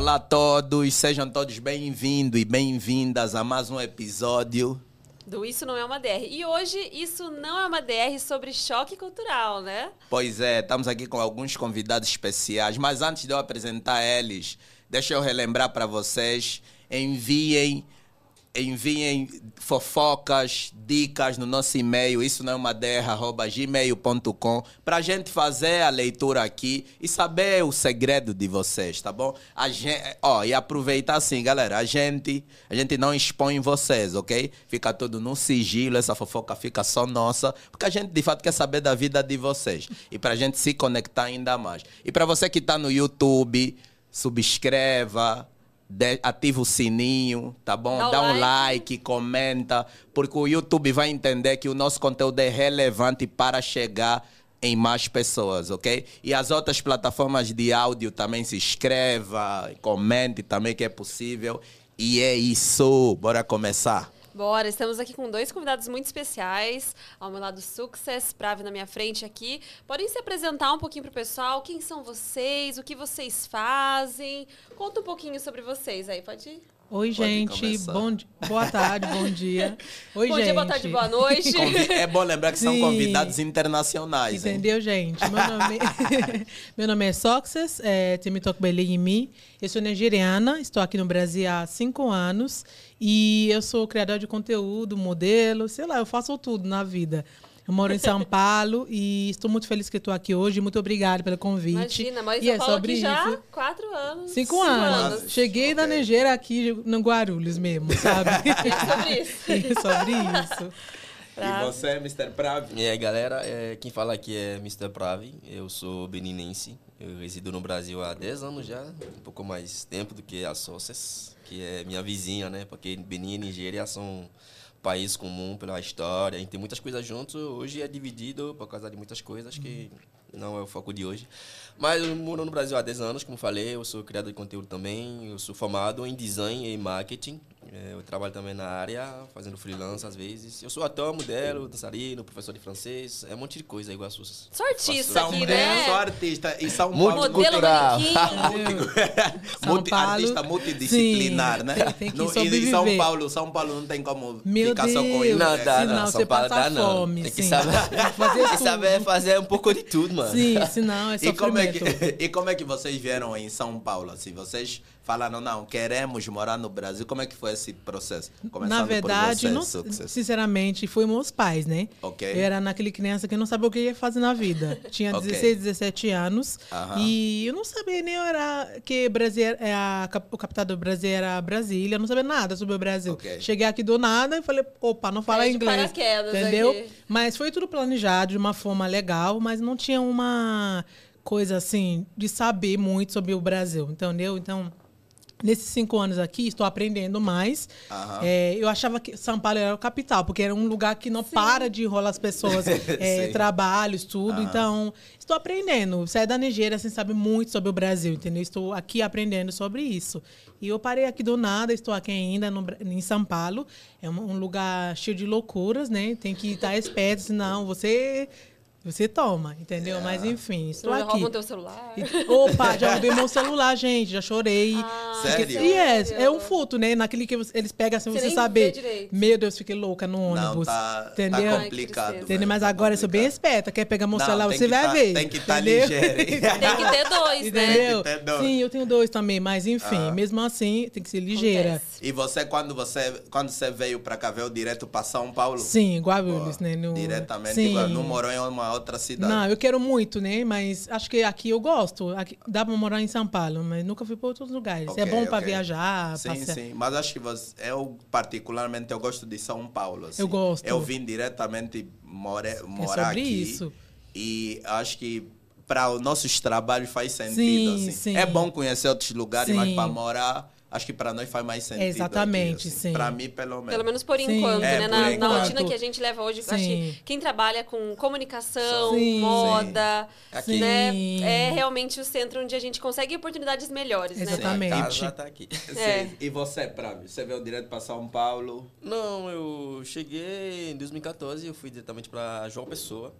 Olá a todos, sejam todos bem-vindos e bem-vindas a mais um episódio do Isso Não É Uma DR. E hoje, Isso Não É Uma DR sobre choque cultural, né? Pois é, estamos aqui com alguns convidados especiais, mas antes de eu apresentar eles, deixa eu relembrar para vocês, enviem enviem fofocas, dicas no nosso e-mail, isso não é uma gmail.com, para a gente fazer a leitura aqui e saber o segredo de vocês, tá bom? A gente, ó, e aproveitar assim, galera, a gente, a gente não expõe vocês, ok? Fica tudo no sigilo, essa fofoca fica só nossa, porque a gente de fato quer saber da vida de vocês e para a gente se conectar ainda mais. E para você que está no YouTube, subscreva, de, ativa o sininho, tá bom? Dá, Dá um like. like, comenta, porque o YouTube vai entender que o nosso conteúdo é relevante para chegar em mais pessoas, ok? E as outras plataformas de áudio também se inscreva, comente também que é possível. E é isso, bora começar. Bora, estamos aqui com dois convidados muito especiais. Ao meu lado, Success, Prave na minha frente aqui. Podem se apresentar um pouquinho para o pessoal? Quem são vocês? O que vocês fazem? Conta um pouquinho sobre vocês aí, pode ir? Oi, gente. Bom, boa tarde, bom dia. Oi, bom gente. dia, boa tarde, boa noite. É bom lembrar que Sim. são convidados internacionais. Entendeu, hein? gente? Meu nome, Meu nome é Soxes, é, Timitok Belimi. Eu sou nigeriana, estou aqui no Brasil há cinco anos. E eu sou criadora de conteúdo, modelo, sei lá, eu faço tudo na vida. Eu moro em São Paulo e estou muito feliz que estou aqui hoje. Muito obrigada pelo convite. Imagina, mas eu é Paulo sobre aqui já há quatro anos. Cinco, cinco anos. anos. Cheguei okay. da Nigeria aqui no Guarulhos mesmo, sabe? é sobre isso. é sobre isso. E você, Mr. Pravi? E aí, galera, é, quem fala aqui é Mr. Pravi. Eu sou beninense. Eu resido no Brasil há 10 anos já, um pouco mais tempo do que a Soces, que é minha vizinha, né? Porque Benin e Nigéria são país comum pela história, a gente tem muitas coisas juntos. Hoje é dividido por causa de muitas coisas que não é o foco de hoje. Mas eu moro no Brasil há 10 anos, como falei, eu sou criador de conteúdo também, eu sou formado em design e marketing. É, eu trabalho também na área, fazendo freelance às vezes. Eu sou ator, modelo, dançarino, professor de francês. É um monte de coisa igual a Sussa. Sou artista aqui, né? Sou artista. E São Paulo... Multicultural. Multi, artista multidisciplinar, Sim, né? Tem, tem no, e São Paulo, São Paulo não tem como Meu ficar Deus. só com ele. Não, dá, não. não. São Paulo dá, não. Fome, tem que saber, fazer, tem que saber fazer um pouco de tudo, mano. Sim, senão é e como é, sofrimento. que, e como é que vocês vieram em São Paulo? Assim, vocês falaram, não, queremos morar no Brasil. Como é que foi esse processo? Começando Na verdade, por não, você, sinceramente, foi meus pais, né? Ok. Eu era naquele criança que não sabia o que ia fazer na vida. Tinha Ok. 16, 17 anos. Aham. E eu não sabia nem eu era que Brasil, é a, o capital do Brasil era Brasília. Eu não sabia nada sobre o Brasil. Ok. Cheguei aqui do nada e falei, opa, não fala de inglês. paraquedas Entendeu? aqui. Mas foi tudo planejado de uma forma legal, mas não tinha uma coisa assim de saber muito sobre o Brasil, entendeu? Então, nesses cinco anos aqui, estou aprendendo mais. É, eu achava que São Paulo era o capital, porque era um lugar que não para de enrolar as pessoas, é, Sim. trabalhos, tudo. Aham. Então, estou aprendendo. Saí da Nigéria, assim, sabe muito sobre o Brasil, entendeu? Estou aqui aprendendo sobre isso. E eu parei aqui do nada, estou aqui ainda no em São Paulo. É um, um lugar cheio de loucuras, né? Tem que estar esperto, senão você... Você toma, entendeu? Mas enfim, estou Não aqui. roubam teu celular. Opa, já roubei meu celular, gente. Já chorei. Ah, Sério? E é, sério? é um furto, né? Naquele que eles pegam assim, Você você, saber. Meu Deus, fiquei louca no Não, ônibus. tá, entendeu? tá complicado. Ai, Entendeu? Mas tá agora eu sou bem complicado. esperta. Quer pegar meu Não, celular, você vai tá- ver. Tem que estar entendeu? ligeiro. Tem que ter dois, né? Entendeu? Tem que ter dois. Sim, eu tenho dois também, mas enfim, Ah. mesmo assim, tem que ser ligeira. Acontece. E você, quando você, quando você veio para cá, veio direto para São Paulo? Sim, Guarulhos, Pô, né? No... Diretamente, Sim. igual, não morou em uma outra cidade? Não, eu quero muito, né? Mas acho que aqui eu gosto. Aqui, dá pra morar em São Paulo, mas nunca fui para outros lugares. Ok, é bom ok. viajar, Sim, passear. sim. Mas acho que você, eu, particularmente, eu gosto de São Paulo. assim. Eu gosto. Eu vim diretamente more, morar É sobre aqui. isso. E acho que para os nossos trabalhos faz sentido. Sim, assim. sim. É bom conhecer outros lugares, mas Sim. para morar, acho que para nós faz mais sentido. Exatamente, aqui, assim. sim. Para mim, pelo menos. Pelo menos por Sim. enquanto, É, né? por Na, na enquanto. rotina que a gente leva hoje, acho que quem trabalha com comunicação, Sim. moda, né? Sim. É realmente o centro onde a gente consegue oportunidades melhores, né? Exatamente. A casa tá aqui. É. E você, Pravi? Você veio direto para São Paulo? Não, eu cheguei em 2014, eu fui diretamente para João Pessoa,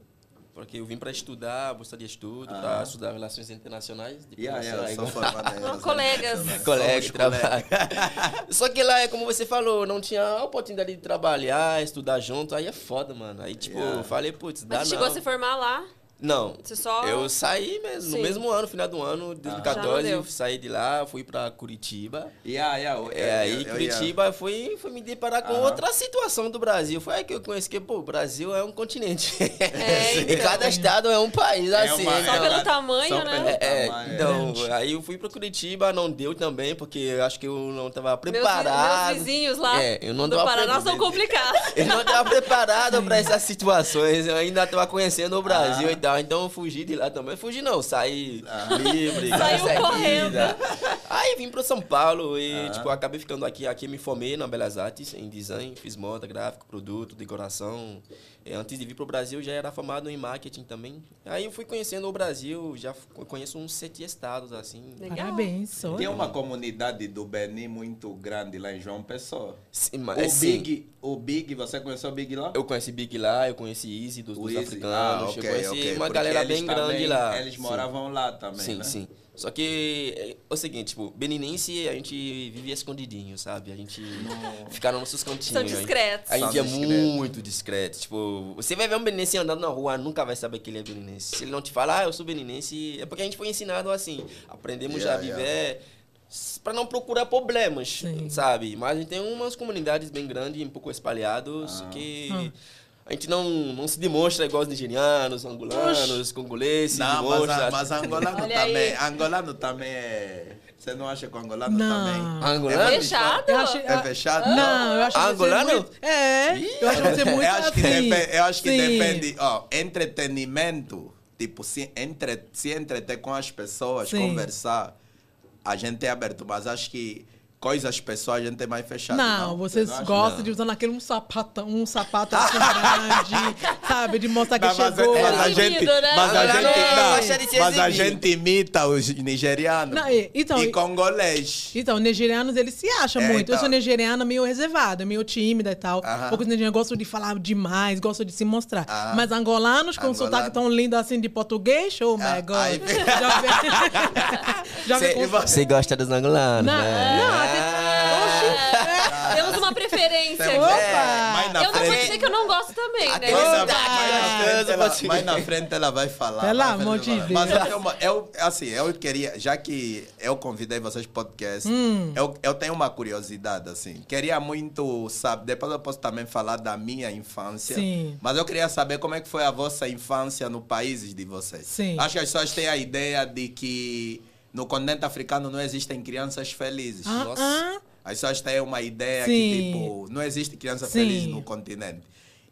porque eu vim para estudar, bolsa de estudo, para estudar relações internacionais. Depois Yeah, yeah, em Não, relações colegas. internacionais. colega de Somos trabalho. Só que lá, é como você falou, não tinha a oportunidade de trabalhar, estudar junto, aí é foda, mano. Aí, tipo, Yeah. eu falei, putz, dá Mas não. chegou a se formar lá? Não. Você só- Eu saí mesmo, Sim. no mesmo ano, final do ano, não 2014, deu. eu saí de lá, fui pra Curitiba. Yeah, yeah, eu- É, eu- aí eu- eu ia- Curitiba foi, foi me deparar com Aham. outra situação do Brasil. Foi aí que eu conheci que, pô, o Brasil é um continente. É, e então. cada estado é um país, É assim. uma- Só então- pelo tamanho, Só né? pelo- é, tamanho, então, grande. aí eu fui pra Curitiba, não deu também, porque eu acho que eu não tava Meus, preparado. meus vizinhos lá É, eu não do tava Paraná são complicados. Eu não estava preparado para essas situações. Eu ainda estava conhecendo o Brasil Ah. e tal. Então eu fugi de lá também. Fugi não, saí livre. Saiu correndo. Aí vim para São Paulo e, Ah. tipo, acabei ficando aqui. Aqui me formei na Belas Artes, em design. Fiz moda, gráfico, produto, decoração. E antes de vir para o Brasil, já era formado em marketing também. Aí eu fui conhecendo o Brasil. Já conheço uns sete estados, assim. Legal. Parabéns, só. Tem uma comunidade do Benin muito grande lá em João Pessoa. Sim, mas, O sim, Big, o Big, você conheceu o Big lá? Eu conheci Big lá, eu conheci Easy dos, O dos Easy? africanos. Ah, eu ok, conheci ok, uma porque galera bem também- grande lá. Eles Sim. moravam lá também, Sim, né? sim. Só que é o seguinte, tipo, beninense a gente vivia escondidinho, sabe? A gente fica nos nossos cantinhos. São discretos. A gente São é muito discreto. Tipo, você vai ver um beninense andando na rua, nunca vai saber que ele é beninense. Se ele não te falar, ah, eu sou beninense, é porque a gente foi ensinado assim. Aprendemos Yeah, a viver para não procurar problemas, Sim. sabe? Mas a gente tem umas comunidades bem grandes, um pouco espalhadas, Ah. que... A gente não, não se demonstra igual os nigerianos, angolanos, congoleses, Não, mas, demonstra. a- mas angolano também. Angolano também é. Você não acha que o angolano Não. também? Angolano? É Fechado? Eu acho, É fechado? Não, eu acho que você Angolano? é muito... É, eu acho você muito eu acho que, assim. depende, eu acho que Sim. depende. Ó, entretenimento, tipo, se, entre, se entreter com as pessoas, Sim. conversar, a gente é aberto, mas acho que coisas pessoais a gente é mais fechado. Não, vocês Você não gostam Não. de usar naquele um sapatão, um sapato assim grande, sabe? De mostrar que Não, mas, chegou. mas a gente, né? mas a gente, não, mas a imita os nigerianos Não, e- então, e congolês. Então, nigerianos, eles se acham É, muito. Eu então. sou nigeriana meio reservada, meio tímida e tal. Aham. Poucos nigerianos gostam de falar demais, gostam de se mostrar. Ah. Mas angolanos, com um Angolano. sotaque tão lindo assim de português, oh my Ah, God. aí- Já vê, já vê Cê- com... você- Você gosta dos angolanos, Não, né? não, até- É, Temos uma preferência Tem- aqui. Opa! mais na Eu não vou dizer que eu não gosto também, né? Mais na, Opa! mais na frente ela, mais na frente ela vai falar. Pelo amor ela de. Mas Deus. eu, tenho uma- eu, assim, eu queria, já que eu convidei vocês para podcast, Hum. eu, eu tenho uma curiosidade, assim. Queria muito saber, depois eu posso também falar da minha infância. Sim. Mas eu queria saber como é que foi a vossa infância no país de vocês. Sim. Acho que as pessoas têm a ideia de que no continente africano não existem crianças felizes. Ah, Nossa. ah. As pessoas têm uma ideia Sim. que, tipo, não existe criança Sim. feliz no continente.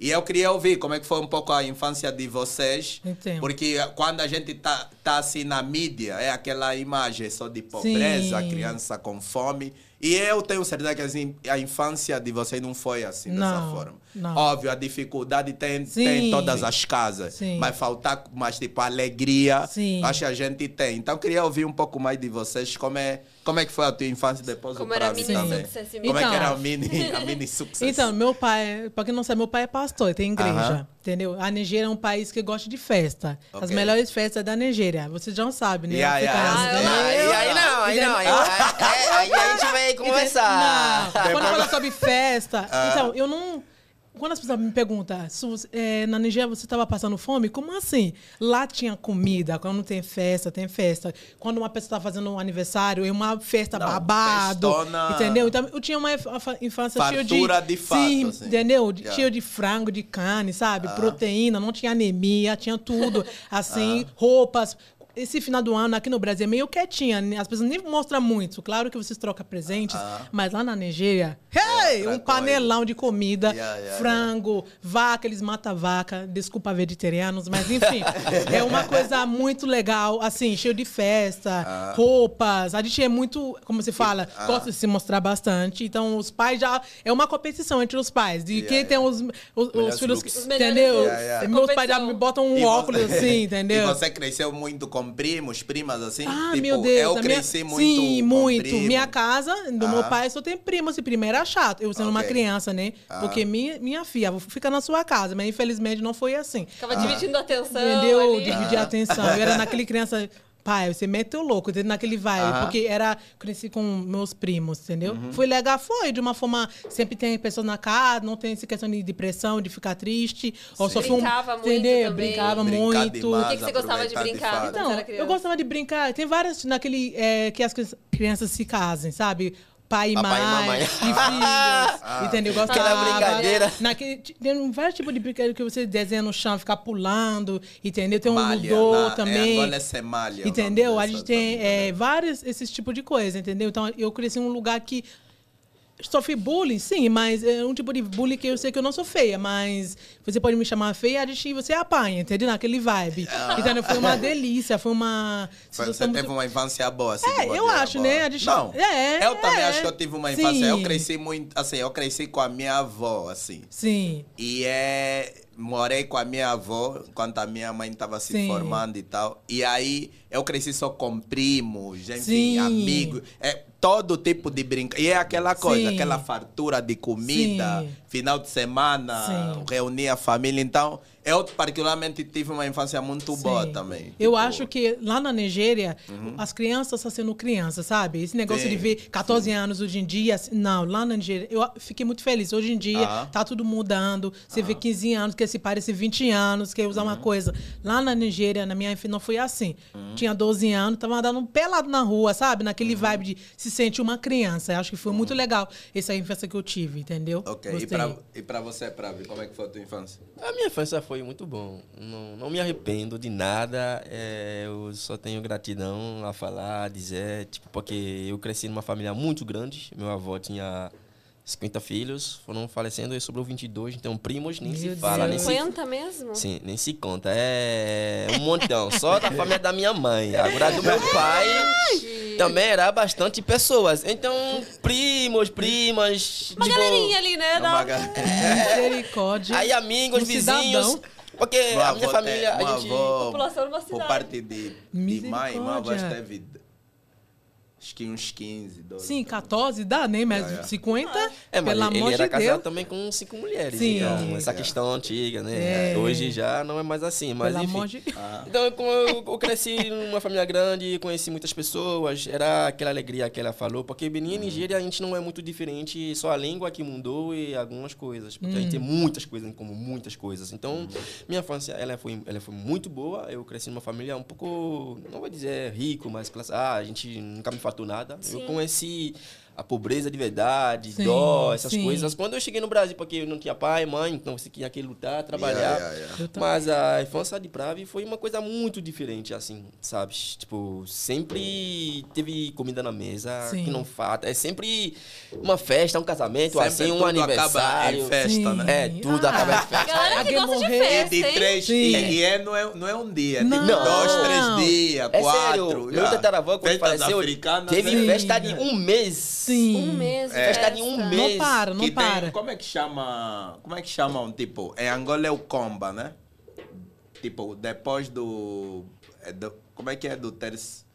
E eu queria ouvir como é que foi um pouco a infância de vocês. Entendo. Porque quando a gente tá, tá assim na mídia, é aquela imagem só de pobreza, Sim. criança com fome. E eu tenho certeza que assim, a infância de vocês não foi assim, dessa Não, forma. não. Óbvio, a dificuldade tem, Sim. tem em todas as casas. Sim. Mas faltar, mas tipo, alegria, Sim. acho que a gente tem. Então, eu queria ouvir um pouco mais de vocês. Como é, como é que foi a tua infância depois Como o era mini também. success e Como é que Então. era a mini, a mini success? Então, meu pai, pra quem não sabe, meu pai é pastor, tem igreja, Aham. entendeu? A Nigéria é um país que gosta de festa. As Ok. melhores festas é da Nigéria. Vocês já sabem, né? Yeah, yeah, Africanos, yeah. né? Ah, Aí, aí não, aí não. Aí, aí- aí a gente vai conversar. Não, quando fala sobre festa, Ah. então, eu não. Quando as pessoas me perguntam, é, na Nigéria você estava passando fome? Como assim? Lá tinha comida, quando tem festa, tem festa. Quando uma pessoa está fazendo um aniversário, é uma festa Não, babado. festona. Entendeu? Então, eu tinha uma inf- infância cheia de. Fartura de fato, Sim, assim. entendeu? De- Yeah. Cheio de frango, de carne, sabe? Proteína, não tinha anemia, tinha tudo. Assim, roupas. Esse final do ano aqui no Brasil é meio quietinha, né? as pessoas nem mostram muito. Claro que vocês trocam presentes, mas lá na Nigéria, hey, outra um panelão de comida, Yeah, yeah, frango, vaca, eles matam vaca, desculpa vegetarianos, mas enfim, é uma coisa muito legal, assim, cheio de festa, Ah. roupas. A gente é muito, como se fala, gosta de se mostrar bastante. Então, os pais já. É uma competição entre os pais, de Yeah, quem yeah. tem os, os, os filhos. looks. Entendeu? Yeah, yeah. Meus pais já me botam um E óculos você- assim, entendeu? E você cresceu muito com com primos, primas, assim? Ah, tipo, meu Deus. Eu minha- cresci muito Sim, com muito. primo. Minha casa, do Ah. meu pai, só tem primos e prima era chato. Eu sendo uma Ok. criança, né? Ah. Porque minha, minha filha, vou ficar na sua casa. Mas infelizmente não foi assim. Ficava dividindo a atenção Entendeu? ali. Dividir a atenção. Eu era naquele criança. Pai, você meteu louco, entendeu? Naquele vibe. Aham. Porque era. Cresci com meus primos, entendeu? Uhum. Foi legal, foi. De uma forma. Sempre tem pessoas na casa, não tem essa questão de depressão, de ficar triste. Ou Sim. sofrer um. Brincava muito entendeu? também. Brincava Brincar muito. demais, O que que você gostava de brincar? fato. Então, eu gostava de brincar. Tem várias naquele é, que as crianças se casem, sabe? Pai e Papai e mãe, mamãe. e filhos. entendeu? Eu Aquela Gostava. brincadeira. Naquele, tem vários tipos de brincadeira que você desenha no chão, ficar pulando, entendeu? Tem um Malha, na- também. É, Angola é malha. Entendeu? A gente tem também, é, né? vários esses tipos de coisa, entendeu? Então eu cresci em um lugar que sofri bullying, sim, mas é um tipo de bullying que eu sei que eu não sou feia, mas você pode me chamar feia, a gente você apanha, entendeu? Naquele vibe. Então foi uma delícia, foi uma Você teve uma infância boa, assim. É, de eu acho, né? A gente- Não, É, eu também é. acho que eu tive uma infância. Eu Sim. cresci muito, assim, eu cresci com a minha avó, assim. Sim. E é. Morei com a minha avó enquanto a minha mãe estava se Sim. formando e tal. E aí eu cresci só com primos, enfim, amigos. É todo tipo de brincadeira. E é aquela coisa, Sim. aquela fartura de comida, Sim. final de semana, reunir a família. Então, eu particularmente tive uma infância muito boa Sim. também. Eu Tipo, acho que lá na Nigéria, as crianças estão sendo crianças, sabe? Esse negócio Sim, de ver 14 anos hoje em dia, assim, não, lá na Nigéria, eu fiquei muito feliz. Hoje em dia, Ah. tá tudo mudando. Você vê 15 anos, quer se parece 20 anos, quer usar uma coisa. Lá na Nigéria, na minha infância, não foi assim. Tinha 12 anos, tava andando pelado na rua, sabe? Naquele vibe de se sentir uma criança. Eu acho que foi muito legal essa infância que eu tive, entendeu? Ok, e Gostei. pra, e pra você, Pravi, como é que foi a tua infância? A minha infância foi muito bom. Não, não me arrependo de nada. é, eu só tenho gratidão a falar, a dizer, tipo, porque eu cresci numa família muito grande. Meu avô tinha 50 filhos, foram falecendo e sobrou 22, então primos nem se Meu fala, nem Deus. se 50 mesmo? Sim, nem se conta. É um montão. Só da família da minha mãe. Agora do meu pai também era bastante pessoas. Então, primos, primas. Uma tipo, galerinha ali, né? É da- uma ga- Misericórdia. Aí amigos, Um vizinhos. cidadão. Porque Meu a minha avô família, tem- a gente. avô, População de uma Por cidade. parte de, de mãe, avô Misericórdia. teve acho que uns 15, 12. Sim, 14 dá, né? Mas É, é. 50, É, mas pelo ele amor era de casado Deus. também com cinco mulheres. Sim. Então, essa questão antiga, né? É. Hoje já não é mais assim. Mas Pelo enfim. amor de Ah, Então, como eu, eu cresci numa família grande, conheci muitas pessoas, era aquela alegria que ela falou, porque Benin e Nigéria a gente não é muito diferente, só a língua que mudou e algumas coisas, porque a gente tem muitas coisas em comum, muitas coisas. Então, minha infância, ela foi, ela foi muito boa, eu cresci numa família um pouco, não vou dizer rico, mas classe ah, a gente nunca me faltou nada. Eu conheci a pobreza de verdade, Sim, dó, essas sim. coisas. Quando eu cheguei no Brasil, porque eu não tinha pai, mãe, então você tinha que lutar, trabalhar. Yeah, yeah, yeah. Mas a infância de Pravi foi uma coisa muito diferente, assim, sabe? Tipo, sempre teve comida na mesa, Sim. que não falta. É sempre uma festa, um casamento, Sempre assim, um tudo acaba aniversário. em festa, Sim. né? É, tudo Ah. acaba em festa. Galera que gosta de. E festa, de três, e, é, não, é, não é um dia, Não. tipo dois, três dias, É quatro. sério, meu tataravô, quando faleceu, teve né? festa de um mês. Sim. Um mês. É. Festa de um festa. mês. Não para, não que tem- para. como é que chama? Como é que chamam, tipo, em Angola é o comba, né? Tipo, depois do, é do- como é que é do terço?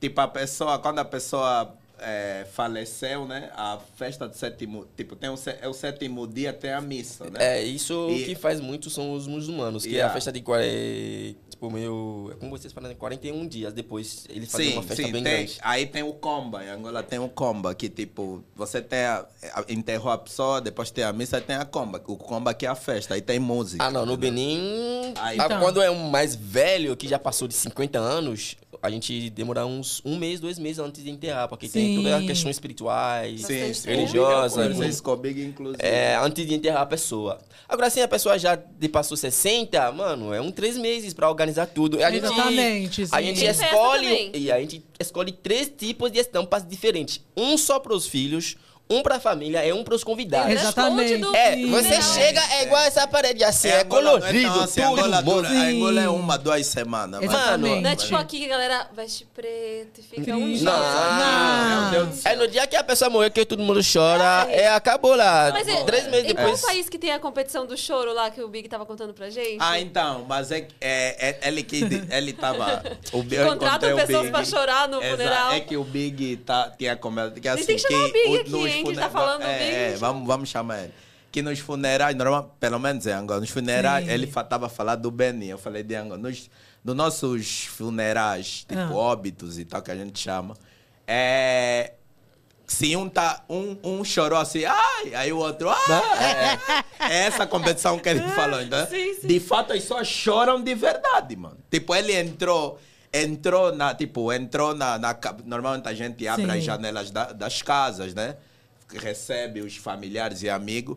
Tipo, a pessoa, quando a pessoa é, faleceu, né? A festa do sétimo, tipo, tem o, é o sétimo dia, tem a missa, né? É, isso E- que faz muito são os muçulmanos, que é a festa de quare- tipo meio, é como vocês falam, 41 dias depois ele fazia uma festa bem tem, grande. Aí tem o comba, em Angola tem o comba, que tipo, você tem a, a, enterrou a pessoa, depois tem a missa, aí tem a comba. O comba que é a festa, aí tem música. Ah, não, no entendeu? Benin, Aí- ah, Então. quando é um mais velho, que já passou de 50 anos, a gente demora uns um mês, dois meses antes de enterrar, porque tem Sim. todas as questões espirituais, Sim, sim. religiosas, Big, inclusive. é, antes de enterrar a pessoa. Agora, se a pessoa já de- passou 60, mano, é um três meses pra organizar tudo. A gente, Exatamente, A sim. gente Tem festa escolhe e a gente escolhe três tipos de estampas diferentes. Um só para os filhos, um pra família e um pros convidados. Code Exatamente. É, você Legal. chega, é igual essa parede assim, é, Angola, não colorido, tão assim, tudo. Angola, bom. dura- a Angola é uma, duas semanas. Exatamente. Não é tipo aqui que a galera veste preto e fica um dia. Não. Meu Deus do céu. É no dia que a pessoa morrer que todo mundo chora, é, acabou lá. Mas é, Três meses em qual depois. país que tem a competição do choro lá que o Big tava contando pra gente? Ah, então, mas é, é, é ele que ele tava. O, Big- eu Contratam pessoas Big. pra chorar no funeral. É que o Big tá, tinha. Que, assim, tem que chamar o Big aqui, hein, que tá fune- falando do é, É, vamos, vamos chamar ele. Que nos funerais, normal, pelo menos em Angola, nos funerais, Sim. ele tava falando do Benin. Eu falei de Angola. Nos, nos nossos funerais, tipo Ah. óbitos e tal, que a gente chama, é. Se um, tá, um, um chorou assim, ai, aí o outro, ai. É, é essa competição que ele falou, então. Sim, sim. De fato, as pessoas choram de verdade, mano. Tipo, ele entrou, entrou na, tipo, entrou na, na normalmente a gente abre Sim. as janelas da- das casas, né? Recebe os familiares e amigos.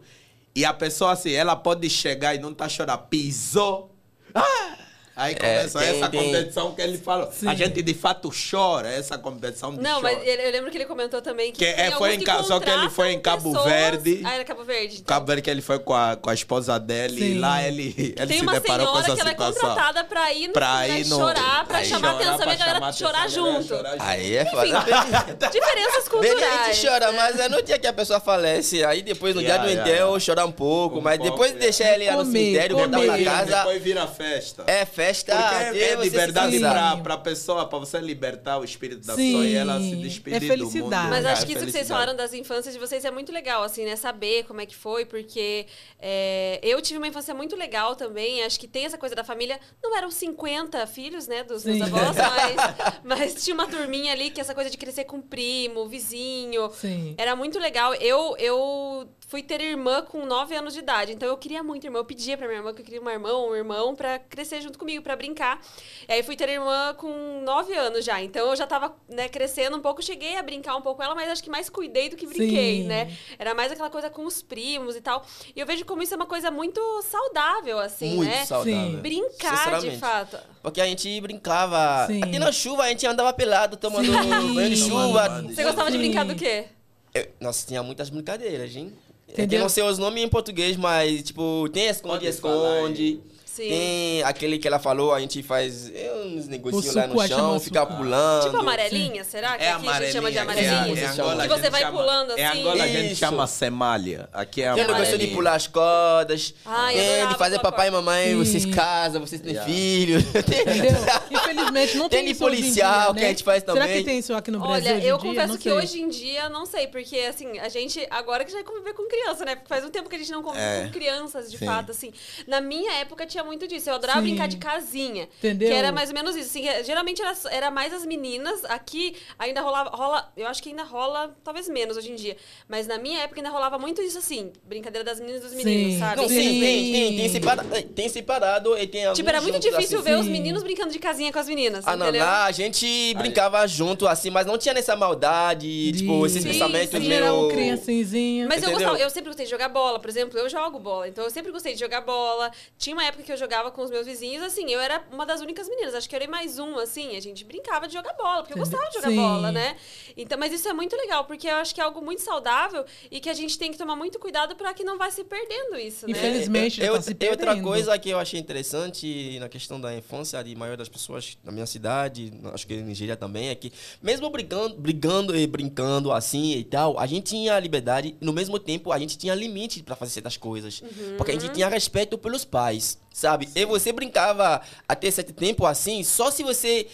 E a pessoa, assim, ela pode chegar e não tá chorando, pisou. Ah! Aí começa tem- essa tem- competição que ele falou. A Sim. gente de fato chora, essa competição de Não, chora. mas ele- eu lembro que ele comentou também que. Que, tem é, foi que só que ele foi em Cabo pessoas- Verde. Ah, era Cabo Verde. então. Cabo Verde que ele foi com a, com a esposa dele e Sim. lá ele, ele Tem se uma deparou com senhora essa que ela é situação. contratada pra ir no Pra ir no- chorar, pra aí chamar a chorar, atenção e a galera a chorar a galera junto. chorar junto. Aí é foda. Diferenças Bem, a culturais. gente chora, mas é no dia que a pessoa falece. Aí depois, no dia do enterro, chorar um pouco. Mas depois deixar ele lá no cemitério, voltar pra casa, Depois vira festa. é festa. Porque até é, é liberdade pra, pra pessoa, pra você libertar o espírito da Sim. pessoa e ela se É despedir do felicidade. mundo. Mas É acho que isso que vocês falaram das infâncias de vocês é muito legal, assim, né? Saber como é que foi, porque é, eu tive uma infância muito legal também. Acho que tem essa coisa da família. Não eram 50 filhos, né, dos meus Sim. avós, mas, mas tinha uma turminha ali que essa coisa de crescer com primo, vizinho. Sim. Era muito legal. Eu, eu fui ter irmã com 9 anos de idade, então eu queria muito irmã. Eu pedia pra minha irmã que eu queria uma irmã ou um irmão pra crescer junto comigo, pra brincar. E aí fui ter irmã com 9 anos já, então eu já tava né, crescendo um pouco. Cheguei a brincar um pouco com ela, mas acho que mais cuidei do que brinquei, Sim. né? Era mais aquela coisa com os primos e tal. E eu vejo como isso é uma coisa muito saudável, assim, Muito né? saudável. Sim. Brincar, de fato. Porque a gente brincava. Sim. Até na chuva a gente andava pelado, tomando Sim. banho de chuva. de Você gostava de Sim. brincar do quê? Eu- Nossa, tinha muitas brincadeiras, hein? É que Entendeu? eu não sei os nomes em português, mas, tipo, tem Pode falar esconde-esconde. Sim. Tem aquele que ela falou, a gente faz é, uns negocinhos lá no chama chão, fica pulando. Tipo amarelinha, será? Que É aqui a gente chama de amarelinha. É, Angola que a você vai chama- pulando assim. Em Angola a gente Isso. chama semalha. Aqui é Tem o negócio de pular as cordas. Ai, tem de fazer papai e mamãe, Sim. vocês casam, vocês têm Yeah. filhos. Infelizmente não tem, Tem de policial dia, que né? a gente faz Será também. que tem isso aqui no Brasil Olha, eu dia? confesso Não que sei. hoje em dia não sei, porque assim, a gente agora que já conviver com criança, né? Porque faz um tempo que a gente não convive É. com crianças, de Sim. fato, assim. Na minha época tinha muito disso. Eu adorava Sim. brincar de casinha. Entendeu? Que era mais ou menos isso. Assim, geralmente era, era mais as meninas. Aqui ainda rolava, rola, eu acho que ainda rola, talvez menos hoje em dia. Mas na minha época ainda rolava muito isso assim, brincadeira das meninas e dos meninos, Sim. sabe? Não, sim, Sim. tem, tem, tem separado, tem separado e tem Tipo, era muito juntos, difícil assim. ver os Sim. meninos brincando de casinha com as meninas. Ah, não, entendeu? lá a gente brincava junto, assim, mas não tinha nessa maldade, tipo, esses Sim, pensamentos sim. Era um meio... criancinzinha. Mas eu, gostava, eu sempre gostei de jogar bola, por exemplo, eu jogo bola, então eu sempre gostei de jogar bola. Tinha uma época que eu jogava com os meus vizinhos, assim, eu era uma das únicas meninas, acho que eu era mais um, assim, a gente brincava de jogar bola, porque eu gostava de jogar Sim. bola, né? Então, mas isso é muito legal, porque eu acho que é algo muito saudável e que a gente tem que tomar muito cuidado pra que não vai se perdendo isso, né? Infeliz- Infelizmente, É, é, tá se é outra perdendo. coisa que eu achei interessante na questão da infância de maioria das pessoas na minha cidade, acho que em Nigéria também, é que mesmo brigando, brigando e brincando assim e tal, a gente tinha liberdade no mesmo tempo a gente tinha limite para fazer certas coisas. Porque a gente tinha respeito pelos pais, sabe? E você brincava até certo tempo assim, só se você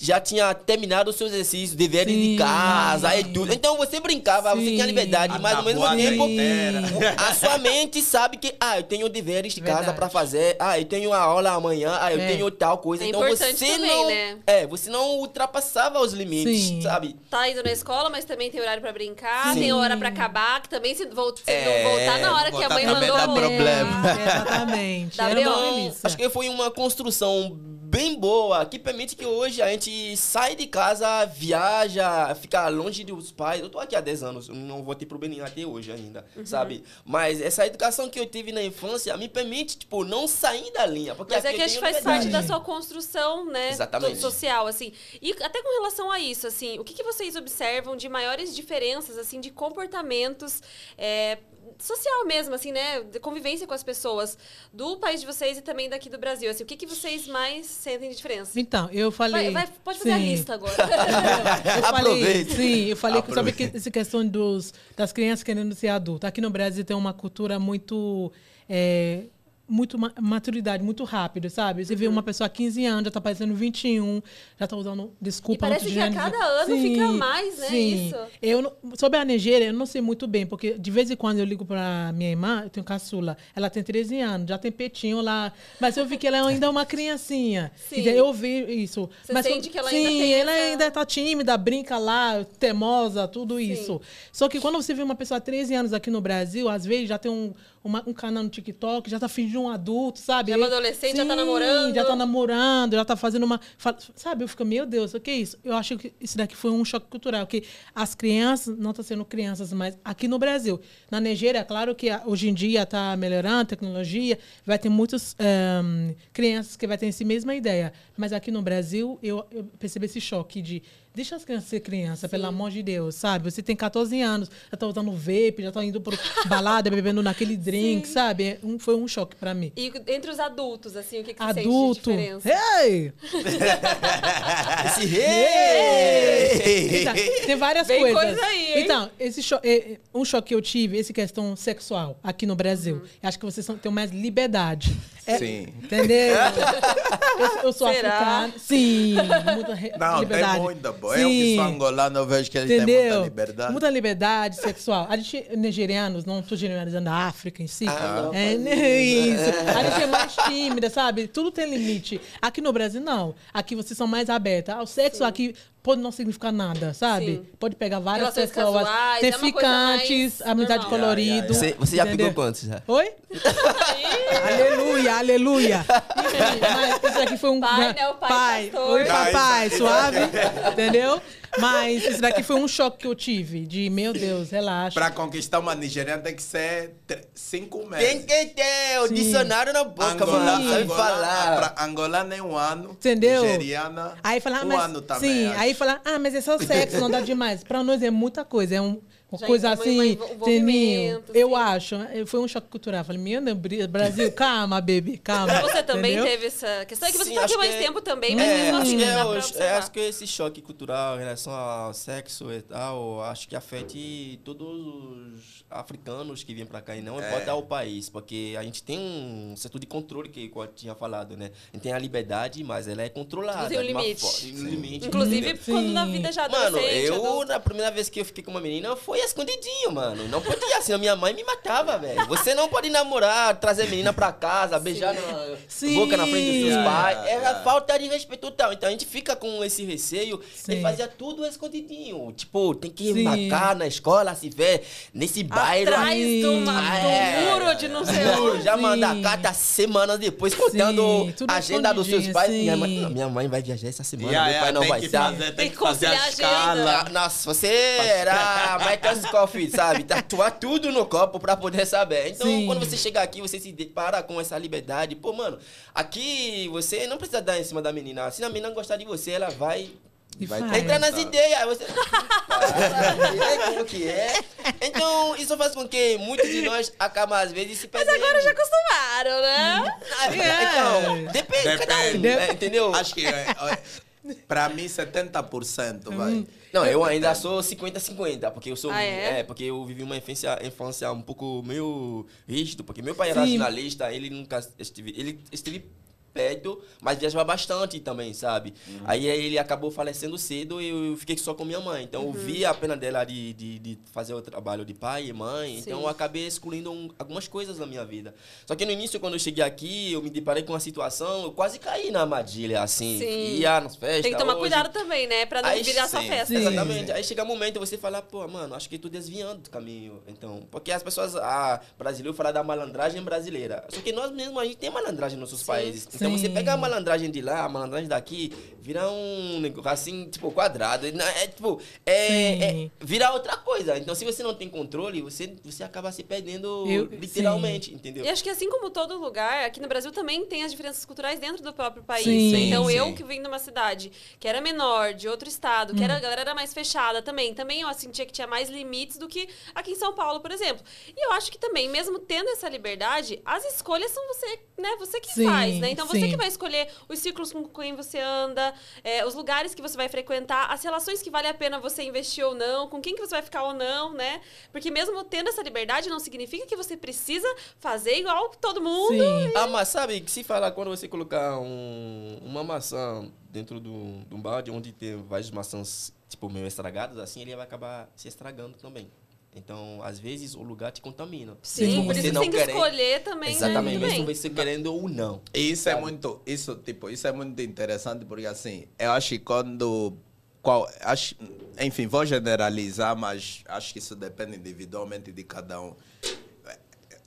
já tinha terminado os seus exercícios, deveres de casa e tudo. Então você brincava, você Sim. tinha liberdade, mas ao mesmo tempo a sua mente sabe que, ah, eu tenho deveres de casa Verdade. pra fazer, ah, eu tenho a aula amanhã, ah, eu É. tenho tal coisa. É então você também, não. né? É, você não ultrapassava os limites, Sim. sabe? Tá indo na escola, mas também tem horário pra brincar, Sim. tem hora pra acabar, que também se, vol se É, não voltar na hora que a mãe também mandou dá a problema. É, exatamente. Dá Era uma delícia. Acho que foi uma construção bem boa, que permite que hoje a gente sai de casa, viaja, fica longe dos pais. Eu tô aqui há 10 anos, não voltei pro Benin até hoje ainda, Uhum. sabe? Mas essa educação que eu tive na infância me permite, tipo, não sair da linha. Porque Mas é que que tenho faz parte da sua construção, né? Exatamente. Social, assim. E até com relação a isso, assim, o que, que vocês observam de maiores diferenças, assim, de comportamentos é, social mesmo, assim, né? De convivência com as pessoas do país de vocês e também daqui do Brasil. Assim, o que, que vocês mais sentem de diferença? Então, eu falei. Vai, vai- pode fazer a Sim. lista agora. Eu falei, Aproveite. sim, eu falei que sobre Aproveite. que- essa questão dos, das crianças querendo ser adulto. Aqui no Brasil tem uma cultura muito. é, muito ma- maturidade, muito rápido, sabe? Você Uhum. vê uma pessoa há 15 anos, já tá parecendo 21, já tá usando desculpa. E parece que a cada ano fica mais, né, Sim. isso? Eu, não- sobre a Nigéria, eu não sei muito bem, porque de vez em quando eu ligo pra minha irmã, eu tenho caçula, ela tem 13 anos, já tem petinho lá, mas eu vi que ela ainda é uma criancinha. Sim. E eu vi isso. Você mas sente quando- que ela sim, ainda tem ela essa- ainda tá tímida, brinca lá, teimosa, tudo isso. Só que quando você vê uma pessoa há 13 anos aqui no Brasil, às vezes já tem um, uma- um canal no TikTok, já tá fingindo um adulto, sabe? Já é uma adolescente, já tá namorando. Já tá namorando, já tá fazendo uma. Sabe, eu fico, meu Deus, o que é isso? Eu acho que isso daqui foi um choque cultural, que as crianças não estão sendo crianças, mas aqui no Brasil. Na Nigéria, claro que hoje em dia está melhorando a tecnologia, vai ter muitas ehm, crianças que vai ter essa mesma ideia. Mas aqui no Brasil, eu, eu percebi esse choque de. Deixa as crianças ser criança, pelo amor de Deus, sabe? Você tem 14 anos, já tá usando vape, já tá indo por balada, bebendo naquele drink, sabe? É um- foi um choque para mim. E entre os adultos, assim, o que, que você Adulto. sente de diferença? Esse rei! Então, tem várias Vem coisas. coisa aí, hein? Então, esse cho- é, é, um choque que eu tive, essa questão sexual aqui no Brasil. Uhum. Eu acho que vocês são- têm mais liberdade. É, Sim. Entendeu? eu, eu sou Será? africana. Sim, muita Não, liberdade. tem muita. Eu que Sim. sou angolano, eu vejo que eles têm Entendeu? muita liberdade. Muita liberdade sexual. A gente, nigerianos, não estou generalizando a África em si. Ah, é, mas- isso. A gente é mais tímida, sabe? Tudo tem limite. Aqui no Brasil, não. Aqui vocês são mais abertas. O sexo aqui pode não significar nada, sabe? Sim. Pode pegar várias Relações pessoas. casuais, tem é ficantes, amizade normal. colorido. Você, você já entendeu? pegou quantos já? Oi? aleluia, aleluia. Mas isso aqui foi um. Pai, né? O pai pastor. Oi, papai, suave. Entendeu? Mas isso daqui foi um choque que eu tive. De, meu Deus, relaxa. Para conquistar uma nigeriana tem que ser cinco Tem meses. que ter o Sim. dicionário na boca, Angola, mano. Sabe Angola, falar. pra Angolana é um ano. Entendeu? Nigeriana, Aí falar, ah, um mas, ano também. sim, acho. aí falar, ah, mas é só sexo, não dá demais. Pra nós é muita coisa, é um, uma Já coisa assim, entendeu? Eu sim. acho, eh, foi um choque cultural. Falei, meu Deus, Bri- Brasil, calma, baby, calma. Você também Entendeu? teve essa questão? É que você Sim, tá aqui acho mais que é- tempo também, mas É, mesmo acho assim, que né, é, é, acho que esse choque cultural em relação ao sexo e tal, acho que afete todos os africanos que vêm pra cá e não importa o país, porque a gente tem um setor de controle que eu tinha falado, né? A gente tem a liberdade, mas ela é controlada. Tem um limite. limite. Inclusive, Sim. quando na vida já Mano, adolescente, eu, adulto. na primeira vez que eu fiquei com uma menina, foi escondidinho, mano. Não podia, assim, a minha mãe me matava, velho. Você não pode namorar, trazer a menina pra casa, beijar na Sim. boca na frente dos seus Yeah, pais. Era yeah. falta de respeito total. Então a gente fica com esse receio Sim. e fazia tudo escondidinho. Tipo, tem que Sim. marcar na escola, se vê, nesse bairro. Atrás Sim. do, uma, do É. muro de não sei Juro, onde. já Sim. manda a carta semanas depois, contando Sim, a agenda dos seus pais. sim. Minha mãe, não, minha mãe vai viajar essa semana, Yeah, meu pai yeah, não vai estar. fazer, Tem que fazer a escala. Ah, Nossa, você era Michael Scofield, sabe? Tatuar tudo no copo pra poder saber. Então, Sim. quando você chega aqui, você se depara com essa liberdade. Pô, mano, aqui você não precisa dar em cima da menina. Se a menina gostar de você, ela vai. E Vai faz. Entrar nas ideias, aí você. Para, como que é? Então, isso faz com que muitos de nós acabam, às vezes, se Mas perdendo. agora já acostumaram, né? Ah, Então, depende, cada um, Depende. é, entendeu? Acho que, é, é, pra mim, 70% vai. Não, eu ainda sou 50-50, porque eu sou. Ah, é? porque eu vivi uma infância, infância um pouco meio rígido, porque meu pai era Sim. jornalista, ele nunca esteve. Ele esteve perto, mas viajava bastante também, sabe? Uhum. Aí ele acabou falecendo cedo e eu fiquei só com minha mãe. Então Uhum. eu vi a pena dela de, de, de fazer o trabalho de pai e mãe. Sim. Então eu acabei excluindo um- algumas coisas na minha vida. Só que no início, quando eu cheguei aqui, eu me deparei com uma situação, eu quase caí na armadilha, assim. Sim. Ia nas festas. Tem que tomar hoje- cuidado também, né? Pra não Aí, virar só sim, festa. sim. Exatamente. Aí chega um momento você fala, pô, mano, acho que tu desviando do caminho. Então, porque as pessoas, ah, brasileiro fala da malandragem brasileira. Só que nós mesmos, a gente tem malandragem nos nossos Sim. países. Então, Então você Sim. pega a malandragem de lá, a malandragem daqui, vira um negócio assim, tipo, quadrado. Não, É tipo, é, é- Sim. vira outra coisa. Então se você não tem controle, você, você acaba se perdendo Eu- literalmente, entendeu? E acho que assim como todo lugar, aqui no Brasil também tem as diferenças culturais dentro do próprio país. Sim. né? Então Sim, eu sim. que vim de uma cidade que era menor, de outro estado, que era, a galera era mais fechada também. Também eu sentia que tinha mais limites do que aqui em São Paulo, por exemplo. E eu acho que também, mesmo tendo essa liberdade, as escolhas são você, né? Você que Sim, faz, né? Então você sim. que vai escolher os ciclos com quem você anda, é, os lugares que você vai frequentar, as relações que vale a pena você investir ou não, com quem que você vai ficar ou não, né? Porque mesmo tendo essa liberdade, não significa que você precisa fazer igual todo mundo. Sim. Ah, mas sabe que se falar quando você colocar um, uma maçã dentro do, de um balde onde tem várias maçãs, tipo, meio estragadas, assim, ele vai acabar se estragando também. Então, às vezes, o lugar te contamina. Sim, Mesmo por isso você você não tem que querendo- escolher também, Exatamente, né? mesmo você querendo ou não. E isso é Sabe? muito, isso, tipo, isso é muito interessante porque assim, eu acho que quando qual, acho, enfim, vou generalizar, mas acho que isso depende individualmente de cada um.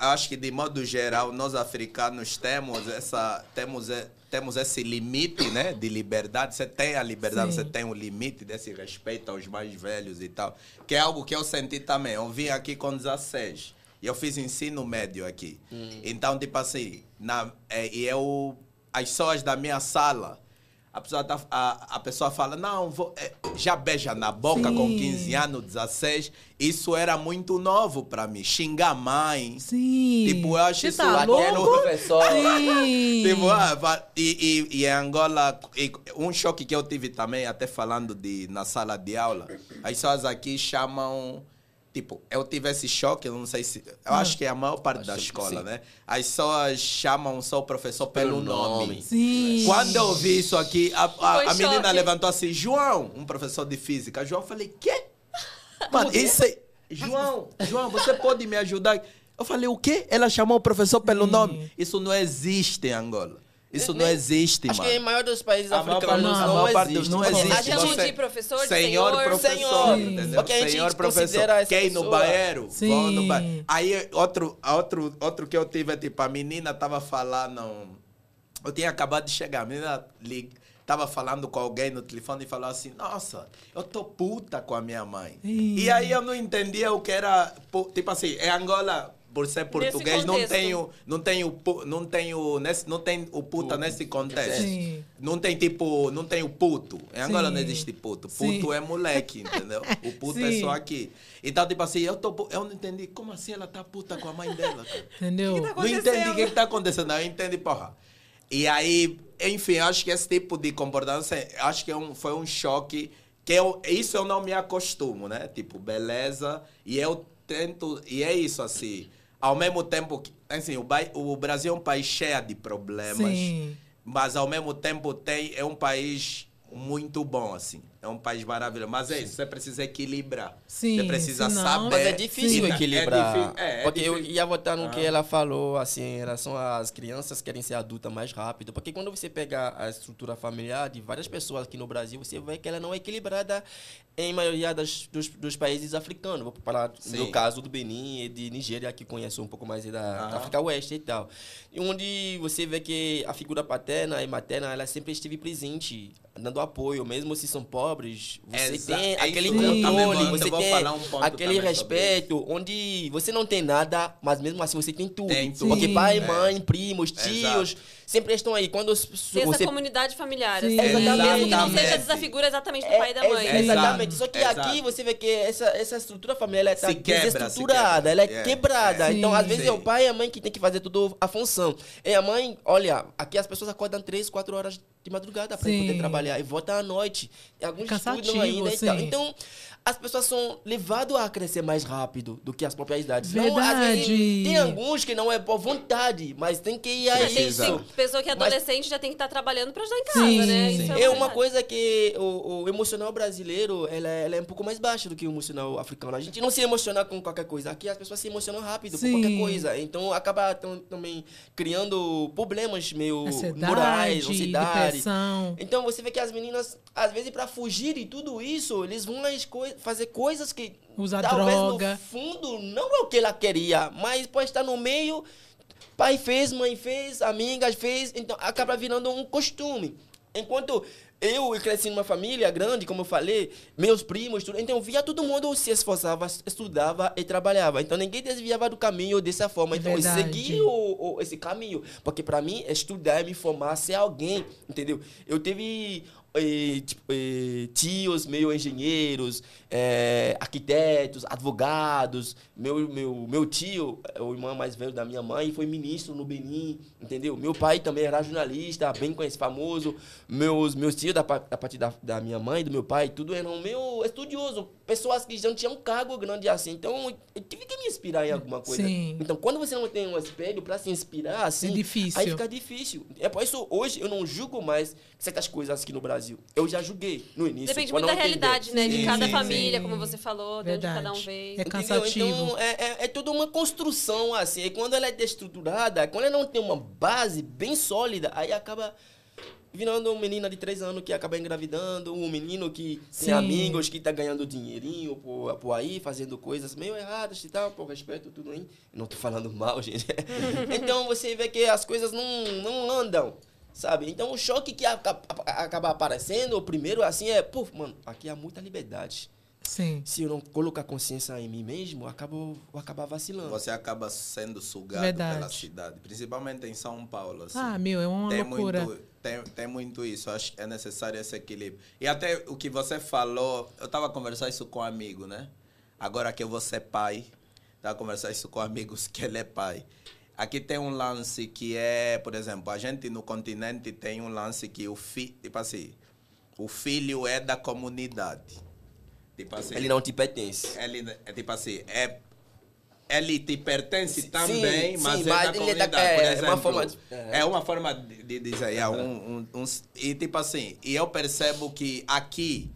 Acho que de modo geral nós africanos temos essa temos temos esse limite, né, de liberdade. Você tem a liberdade, Sim. você tem o limite desse respeito aos mais velhos e tal, que é algo que eu senti também. Eu vim aqui com 16 e eu fiz ensino médio aqui. Então, tipo assim, na, é, e eu, as pessoas da minha sala, a pessoa, tá, a, a pessoa fala, não, vou, é, já beija na boca com Sim. 15 anos, 16. Isso era muito novo para mim. Xingar mãe. Sim. Tipo, eu acho Você isso tá até no professor. Sim. Tipo, ah, e, e, e em Angola, e um choque que eu tive também, até falando de, na sala de aula, as pessoas aqui chamam. Tipo, eu tive esse choque, eu não sei se. Eu acho que é a maior parte da Acho que escola, sim. né? As pessoas chamam só o professor pelo, Pelo nome. nome. Sim. Quando eu vi isso aqui, a, a, a menina choque. levantou assim, João, um professor de física. João, eu falei, quê? Mano, isso aí. João, João, você pode me ajudar? Eu falei, o quê? Ela chamou o professor pelo Sim. nome. Isso não existe em Angola. Isso não existe, Acho mano. que em maior dos países A africanos não, a maior parte existe. não existe. Chamam Você- de professor, de senhor, senhor. professor, Senhor. entendeu? Porque a gente senhor professor. Quem no banheiro? Sim. No ba... Aí outro, outro, outro que eu tive é tipo, a menina tava falando. Eu tinha acabado de chegar, a menina lig... tava falando com alguém no telefone e falou assim: Nossa, eu tô puta com a minha mãe. Ih. E aí eu não entendia o que era. Tipo assim, em Angola. Por ser português, não tenho, não tenho, não tenho, nesse, não tem o puta nesse contexto. Sim. Não tem tipo, não tem o puto. Em Angola Sim. não existe puto. Sim. Puto é moleque, entendeu? O puto é Sim. só aqui. Então, tipo assim, eu, tô, eu não entendi. Como assim ela tá puta com a mãe dela, cara? Entendeu? Que que tá Não entendi o que, que tá acontecendo. Eu entendi, porra. E aí, enfim, acho que esse tipo de comportamento, acho que é um, foi um choque que eu, isso eu não me acostumo, né? Tipo, beleza. E eu tento, e é isso, assim. Ao mesmo tempo que, assim, o, Ba- o Brasil é um país cheio de problemas, Sim. mas ao mesmo tempo tem, é um país muito bom, assim. É um país maravilhoso. Mas é isso, você precisa equilibrar. Sim, você precisa senão- saber. Mas é difícil Sim. equilibrar. É difí- é, é porque eu difícil. ia votar no Ah. que ela falou, assim, em relação às crianças querem ser adultas mais rápido. Porque quando você pega a estrutura familiar de várias pessoas aqui no Brasil, você vê que ela não é equilibrada em maioria das, dos, dos países africanos. Vou falar Sim. no caso do Benin e de Nigéria, que conheço um pouco mais da, da Aham. África Oeste e tal. E onde você vê que a figura paterna e materna, ela sempre esteve presente, dando apoio, mesmo se são pobres, você Exa- tem é aquele isso controle, você tem falar um aquele respeito, onde você não tem nada, mas mesmo assim você tem tudo. Tem tudo. Porque pai, É. mãe, primos, tios, sempre estão aí. Quando Tem essa você comunidade familiar. Sim. assim, né? Mesmo que não Exatamente. seja essa figura exatamente do É, pai e da mãe. é, exatamente. Só que Exato. aqui você vê que essa, essa estrutura familiar ela tá Se quebra, se desestruturada, ela é É, quebrada. é. Então, Sim. às vezes, Sim. é o pai e a mãe que tem que fazer tudo a função. E a mãe, olha, aqui as pessoas acordam 3, 4 horas de madrugada para Sim. poder trabalhar e voltam à noite. Alguns Cansativo, estudam ainda e tal. sim. Então, as pessoas são levadas a crescer mais rápido do que as próprias idades. Não, às vezes, Verdade. tem alguns que não é por vontade, mas tem que ir a Precisa. isso. Tem pessoa que é Mas- adolescente já tem que estar trabalhando pra ajudar em casa, Sim, né? sim. Isso É uma verdade. coisa que o, o emocional brasileiro ela, é- ela é um pouco mais baixo do que o emocional africano. A gente não se emociona com qualquer coisa. Aqui as pessoas se emocionam rápido Sim. com qualquer coisa. Então acaba tam- também criando problemas meio Ansiedade, morais, ansiedade. depressão. Então você vê que as meninas, às vezes, para fugir de tudo isso, eles vão às coi- fazer coisas que Usar talvez droga. no fundo não é o que ela queria, mas pode estar no meio. Pai fez, mãe fez, amigas fez, então acaba virando um costume. Enquanto eu cresci numa família grande, como eu falei, meus primos, tudo, então eu via todo mundo se esforçava, estudava e trabalhava. Então ninguém desviava do caminho dessa forma. Então eu verdade. segui o, o- esse caminho. Porque para mim, estudar e me formar, ser alguém, entendeu? Eu tive eh, tipo, eh, tios meio engenheiros, eh, arquitetos, advogados. Meu, meu, meu tio, o irmão mais velho da minha mãe, foi ministro no Benin, entendeu? Meu pai também era jornalista, bem conhecido, famoso. Meus, meus tios, da, da parte da, da minha mãe, do meu pai, tudo eram meio estudiosos. Pessoas que já não tinham um cargo grande assim. Então, eu tive que me inspirar em alguma coisa. Sim. Então, quando você não tem um espelho para se inspirar, assim, É difícil. aí fica difícil. É por isso, hoje, eu não julgo mais certas coisas aqui no Brasil. Eu já julguei no início. Depende muito da realidade, né? De Sim, cada sim, família, sim. como você falou, de onde cada um veio. É Entendeu? cansativo. Então, é, é, é toda uma construção, assim. E quando ela é destruturada, quando ela não tem uma base bem sólida, aí acaba virando uma menina de três anos que acaba engravidando, um menino que Sim. tem amigos que tá ganhando dinheirinho por, por aí, fazendo coisas meio erradas e tal, por respeito, tudo aí. Não tô falando mal, gente. então você vê que as coisas não, não andam, sabe? Então o choque que aca- acaba aparecendo, o primeiro assim é, pô, mano, aqui há muita liberdade. Sim. Se eu não colocar consciência em mim mesmo, eu acabo, eu acabar vacilando. Você acaba sendo sugado Verdade. pela cidade, principalmente em São Paulo. Assim. Ah, meu, é uma tem loucura. muito, tem, tem muito isso. Acho que é necessário esse equilíbrio. E até o que você falou, eu estava conversando isso com um amigo, né? Agora que eu vou ser pai, estava conversando isso com amigos que ele é pai. Aqui tem um lance que é, por exemplo, a gente no continente tem um lance que o filho, tipo assim, o filho é da comunidade. Tipo assim, Ele não te pertence. ele é tipo assim, é ele te pertence Sim, também, sim, mas, mas é da ele é comunidade. da- é, por é uma exemplo, forma de- é uma forma de, de dizer, é, um, um, um- e tipo assim, e eu percebo que aqui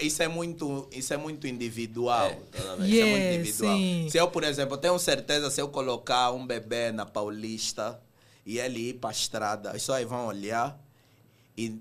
isso é muito, isso é muito individual. tá vendo? isso é muito individual. sim. Se eu, por exemplo, tenho certeza se eu colocar um bebê na Paulista e ele ir para a estrada, isso aí vão olhar e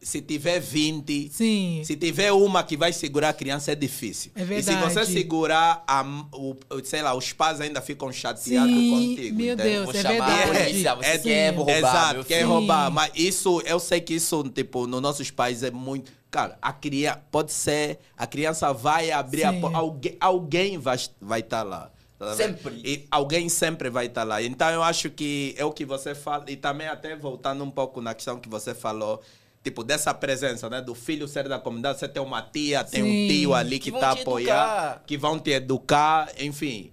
se tiver 20, Sim. se tiver uma que vai segurar a criança, é difícil. É E se você verdade. segurar, a, o, sei lá, os pais ainda ficam chateados Sim, contigo. meu entende? Deus, Vou é chamar a verdade. polícia, você É- quer roubar Exato, quer roubar. Mas isso, eu sei que isso, tipo, nos nossos países é muito. Cara, a criança, pode ser, a criança vai abrir a Sim. porta, alguém, alguém vai estar vai tá lá. tá? Sempre. E alguém sempre vai estar lá. Então eu acho que é o que você fala, e também até voltando um pouco na questão que você falou, tipo, dessa presença, né? Do filho ser da comunidade, você tem uma tia, tem um Sim. tio ali Que que te apoiando, que vão te educar, enfim.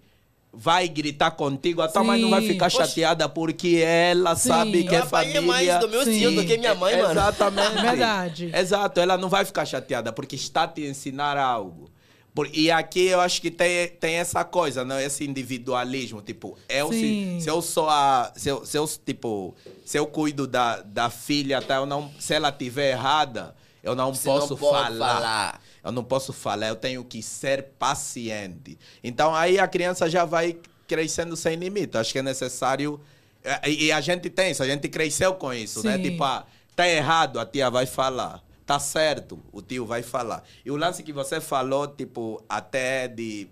Vai gritar contigo, a tua mãe não vai Sim. ficar Oxe. chateada porque ela Sim. sabe que Eu é apanhei família. mais do meu Sim. tio do que minha mãe, mano. Exatamente. É verdade. Exato, ela não vai ficar chateada porque está te ensinar algo. Por- e aqui eu acho que tem, tem essa coisa, né? esse individualismo. Tipo, eu, se, Sim. se eu sou a. Se eu, se eu, tipo, se eu cuido da, da filha, tá? eu não, se ela estiver errada, eu não Você não posso pode falar. falar. Eu não posso falar, eu tenho que ser paciente. Então aí a criança já vai crescendo sem limite. Acho que é necessário. é, E e a gente tem isso, a gente cresceu com isso, né? Sim. Tipo, ah, tá errado, a tia vai falar. Tá certo, o tio vai falar. E o lance que você falou, tipo, até de,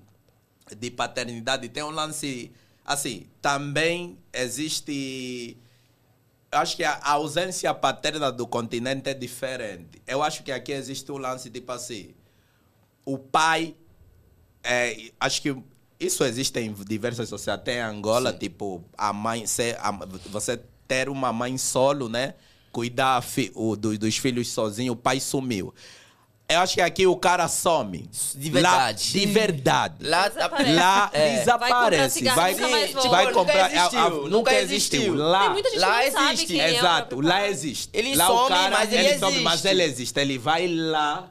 de paternidade, tem um lance. Assim, também existe. Acho que a ausência paterna do continente é diferente. Eu acho que aqui existe um lance tipo assim. O pai. é, acho que isso existe em diversas sociedades. Até em Angola, tipo, a mãe. Ser, a- você ter uma mãe solo, né? Cuidar fi- o, do- dos filhos sozinho, o pai sumiu. Eu acho que aqui o cara some. De verdade. Lá, de verdade. Lá Desaparece. Lá É. desaparece. Vai comprar cigarro, Vai, nunca vai Nunca comprar. existiu, a- a- nunca nunca existiu. existiu. Lá, Tem muita gente lá existe. quem é Exato, próprio lá existe. Ele lá some, o cara, mas ele some, mas existe. ele existe. Ele vai lá,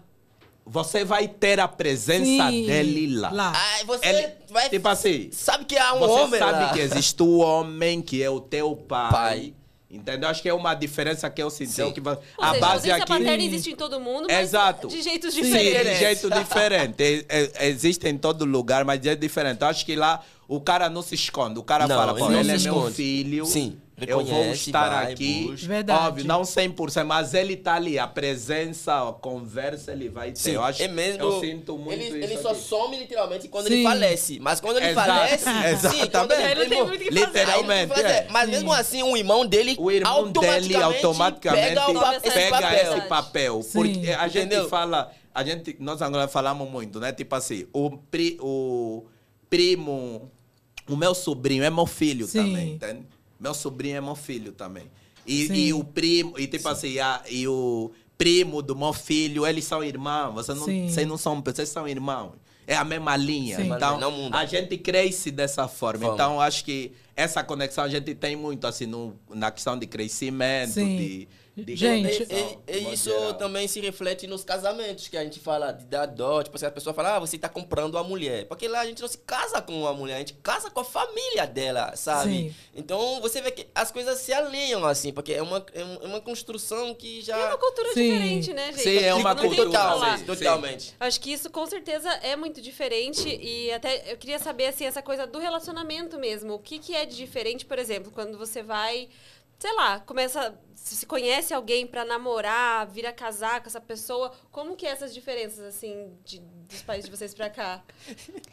você vai ter a presença Sim, dele lá. lá. Ai, você Ele- vai... tipo assim, Sabe que há um você homem sabe lá. que existe o homem que é o teu pai. Pai. Entendeu? Acho que é uma diferença que eu senti. Sim. Que a seja, base a aqui. paterna existe em todo mundo, mas Exato. de jeitos Sim, diferentes. de jeito diferente. É- é- existe em todo lugar, mas é diferente. Eu acho que lá o cara não se esconde. O cara Não, fala, ele pô, não ele é meu filho. Sim. Eu vou estar vai, aqui. busca. Verdade. Óbvio, não 100%, mas ele tá ali. A presença, a conversa, ele vai ter. Sim, eu acho é mesmo. Eu sinto muito ele, isso ele só aqui. some literalmente quando Sim. ele falece. Mas quando ele Exato, falece. sim, quando exatamente. Ele não tem muito o que fazer. Literalmente, ele é. Mas mesmo assim, o irmão dele. O irmão dele automaticamente pega, pa- pega papel. esse papel. Sim. Porque a gente Entendeu? fala, a gente, nós agora falamos muito, né? Tipo assim, o, pri, o primo, o meu sobrinho é meu filho Sim. também, entende? Meu sobrinho é meu filho também. E, Sim. e o primo, e tipo assim, a, e o primo do meu filho, eles são irmãos. Vocês não, Sim. vocês não são, vocês são irmãos. É a mesma linha. Sim. Então, Não muda. a gente cresce dessa forma. Então, acho que essa conexão a gente tem muito, assim, no, na questão de crescimento, Sim. de, de Gente, E, e- e isso geral. também se reflete nos casamentos, que a gente fala de dar dó. Tipo assim, a pessoa fala, ah, você tá comprando uma mulher. Porque lá a gente não se casa com uma mulher, a gente casa com a família dela, sabe? Sim. Então você vê que as coisas se alinham, assim, porque é uma, é é uma construção que já. É uma cultura Sim. diferente, né, gente? Sim, é uma Não tem o que cultura, falar. sim. Totalmente. Acho que isso com certeza é muito diferente e até eu queria saber assim essa coisa do relacionamento mesmo. O que, que é de diferente, por exemplo, quando você vai, sei lá, começa se conhece alguém pra namorar, vira casar com essa pessoa, como que é essas diferenças assim de- dos países de vocês pra cá?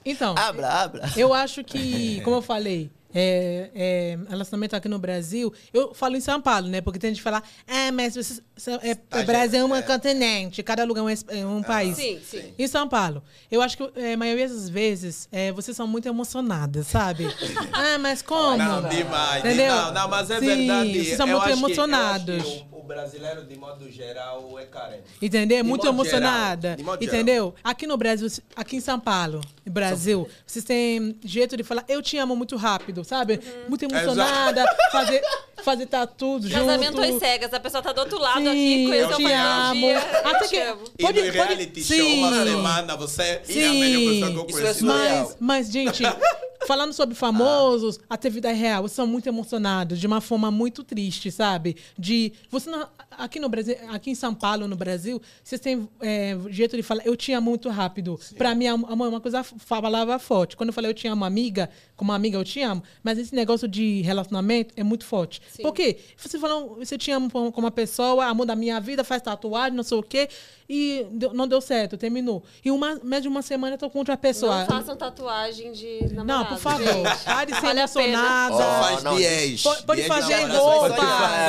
Então, Abra, abra. eu acho que, como eu falei, é, é, relacionamento aqui no Brasil, eu falo em São Paulo, né? Porque tem gente que fala, ah, mas você, é, o Brasil é um continente, cada lugar é um, é um país. Sim, sim. Em São Paulo, eu acho que é, a maioria das vezes é, vocês são muito emocionadas, sabe? ah, mas como? Não, demais. Entendeu? Não, não, mas é Sim, verdade. vocês são Eu muito acho que- eu emocionados. acho que o, o brasileiro, de modo geral, é carente. Entendeu? De Muito modo emocionada. geral, de modo entendeu? Aqui no Brasil, aqui em São Paulo, no Brasil, vocês têm jeito de falar, eu te amo muito rápido, sabe? Uhum. Muito emocionada, fazer, fazer tatu junto. Casamento às cegas, a pessoa tá do outro lado Sim, aqui, eu te amo. Até te que- amo. E Pode- no pode- reality show, uma Sim. semana, você é a Sim. melhor pessoa que eu Isso é. Mas, mas, gente, falando sobre famosos, até vida real, vocês são muito emocionados, de uma forma muito triste, sabe? De. Você não, aqui no Brasil, aqui em São Paulo, no Brasil, vocês têm é, jeito de falar, eu amo muito rápido. Pra mim, amor é uma coisa, palavra forte. Quando eu falei eu te amo, amiga, como amiga, eu te amo, mas esse negócio de relacionamento é muito forte. Sim. Por quê? Você falou, você te ama como uma pessoa, amor da minha vida, faz tatuagem, não sei o quê, e deu- não deu certo, terminou. E uma, mais de uma semana eu tô com outra pessoa. Não façam tatuagem de namorado. Não, por favor. Pare de ser emocionada. Ó, faz não. Pode, pode fazer roupa,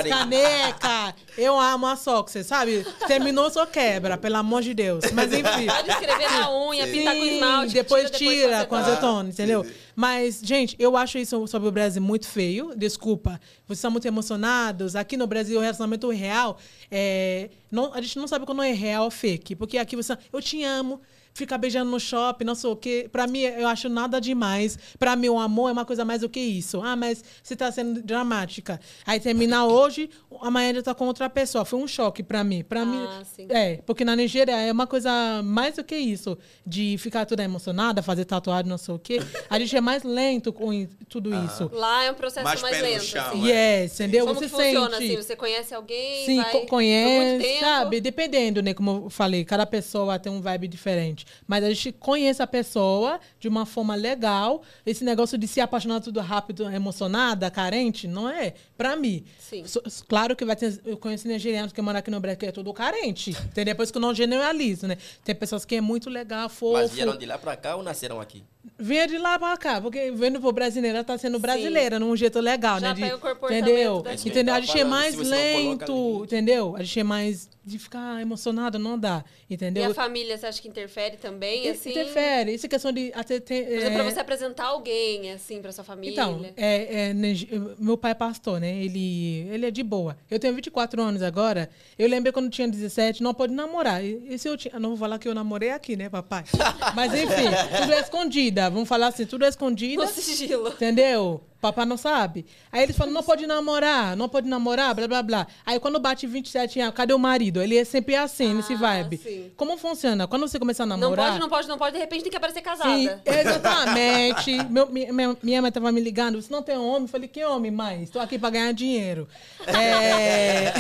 caneca. Eu amo a Soxer, sabe? Terminou, só quebra, pelo amor de Deus. Mas enfim. Pode escrever na unha, pintar com Sim, esmalte. depois tira, com azetona. azetona, entendeu? Mas, gente, eu acho isso sobre o Brasil muito feio. Desculpa. Vocês são muito emocionados. Aqui no Brasil, o relacionamento real, é, não, a gente não sabe quando é real ou fake. Porque aqui você... Eu te amo. Ficar beijando no shopping, não sei o quê. Pra mim, eu acho nada demais. Pra mim, o amor é uma coisa mais do que isso. Ah, mas você tá sendo dramática. Aí termina hoje, amanhã já tá com outra pessoa. Foi um choque pra mim. Pra mim, Ah, sim. é, porque na Nigéria é uma coisa mais do que isso, de ficar toda emocionada, fazer tatuagem, não sei o quê. A gente é mais lento com tudo isso. Lá é um processo Mais mais, lento. chão, assim. é. Yes, entendeu? Como Você que funciona sente. assim? Você conhece alguém? Sim, vai conhece, tempo? sabe? Dependendo, né? Como eu falei, cada pessoa tem um vibe diferente. Mas a gente conhece a pessoa de uma forma legal. Esse negócio de se apaixonar tudo rápido, emocionada, carente, não é. Pra mim. Sim. So- claro que vai ter. Eu conheço nigerianos que moram aqui no Brasil que é tudo carente. Entendeu? Depois que eu não generalizo, né? Tem pessoas que é muito legal, fofo. Mas vieram de lá pra cá ou nasceram aqui? Venha de lá pra cá, porque vendo pro brasileira, tá sendo brasileira, num jeito legal, Já né? De, pega o comportamento entendeu? Entendeu? A Tá gente é mais lento, entendeu? A gente é mais de ficar emocionado, não dá, E entendeu? a família, você acha que interfere também, assim? Interfere. Isso é questão de até ter, Por exemplo, pra é, você apresentar alguém, assim, pra sua família. Então, é, é, né, meu pai é pastor, né? Ele, ele é de boa. Eu tenho 24 anos agora. Eu lembrei quando tinha 17, não pode namorar. E, e se eu tinha, não vou falar que eu namorei aqui, né, papai? Mas enfim, tudo é escondida. Vamos falar assim, tudo é escondida. No sigilo. Entendeu? Papai não sabe. Aí eles falam, não pode namorar, não pode namorar, blá, blá, blá. Aí quando bate 27 anos, cadê o marido? Ele é sempre assim, nesse Ah, vibe. sim. Como funciona? Quando você começa a Não namorar... pode, não pode, não pode, de repente tem que aparecer casada. Sim, exatamente. Meu- minha, minha- mãe tava me ligando, você não tem homem? Eu falei, que homem, mãe? Estou aqui para ganhar dinheiro. É,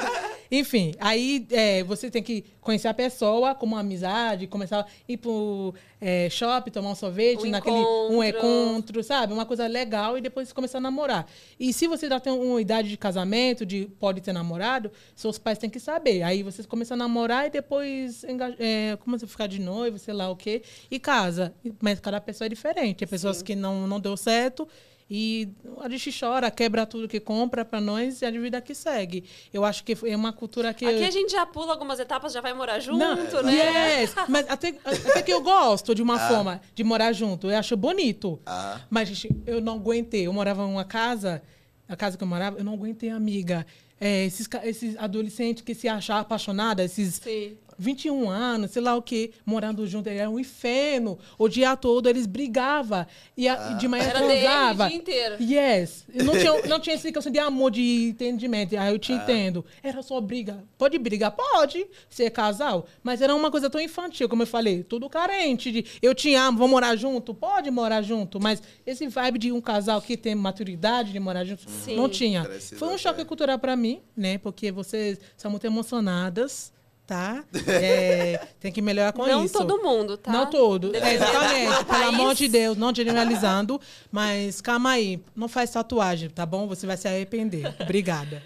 Enfim, aí é, você tem que conhecer a pessoa como uma amizade, começar a ir pro é, shopping, tomar um sorvete, Um naquele um encontro. encontro, sabe? Uma coisa legal e depois começar a namorar. E se você já tem uma idade de casamento, de pode ter namorado, seus pais têm que saber. Aí vocês começam a namorar e depois é, começam a ficar de noivo, sei lá o quê, e casa. Mas cada pessoa é diferente. Tem pessoas que não, não deu certo e a gente chora, quebra tudo que compra pra nós e a vida que segue. Eu acho que é uma cultura que... Aqui a gente já pula algumas etapas, já vai morar junto, Não, né? Yes, mas até, até que eu gosto de uma forma de morar junto. Eu acho bonito. Ah. Mas, gente, eu não aguentei. Eu morava em uma casa, a casa que eu morava, eu não aguentei, amiga. É, esses, esses adolescentes que se acham apaixonados, esses Sim. 21 anos, sei lá o quê, morando junto, era um inferno. O dia todo eles brigavam. E, a- e de manhã Era DM o transava. dia inteiro. Yes. Não tinha, não tinha explicação de amor, de entendimento. Aí eu te entendo. Era só briga. Pode brigar? Pode, ser casal. Mas era uma coisa tão infantil, como eu falei. Tudo carente. De, eu te amo, vamos morar junto? Pode morar junto. Mas esse vibe de um casal que tem maturidade de morar junto, Sim. não tinha. Precisa Foi um choque cultural pra mim, né? Porque vocês são muito emocionadas. Tá? É, tem que melhorar com Não isso. todo mundo, tá? Não todo. É, exatamente. Pelo país. amor de Deus, não generalizando. Mas calma aí. Não faz tatuagem, tá bom? Você vai se arrepender. Obrigada.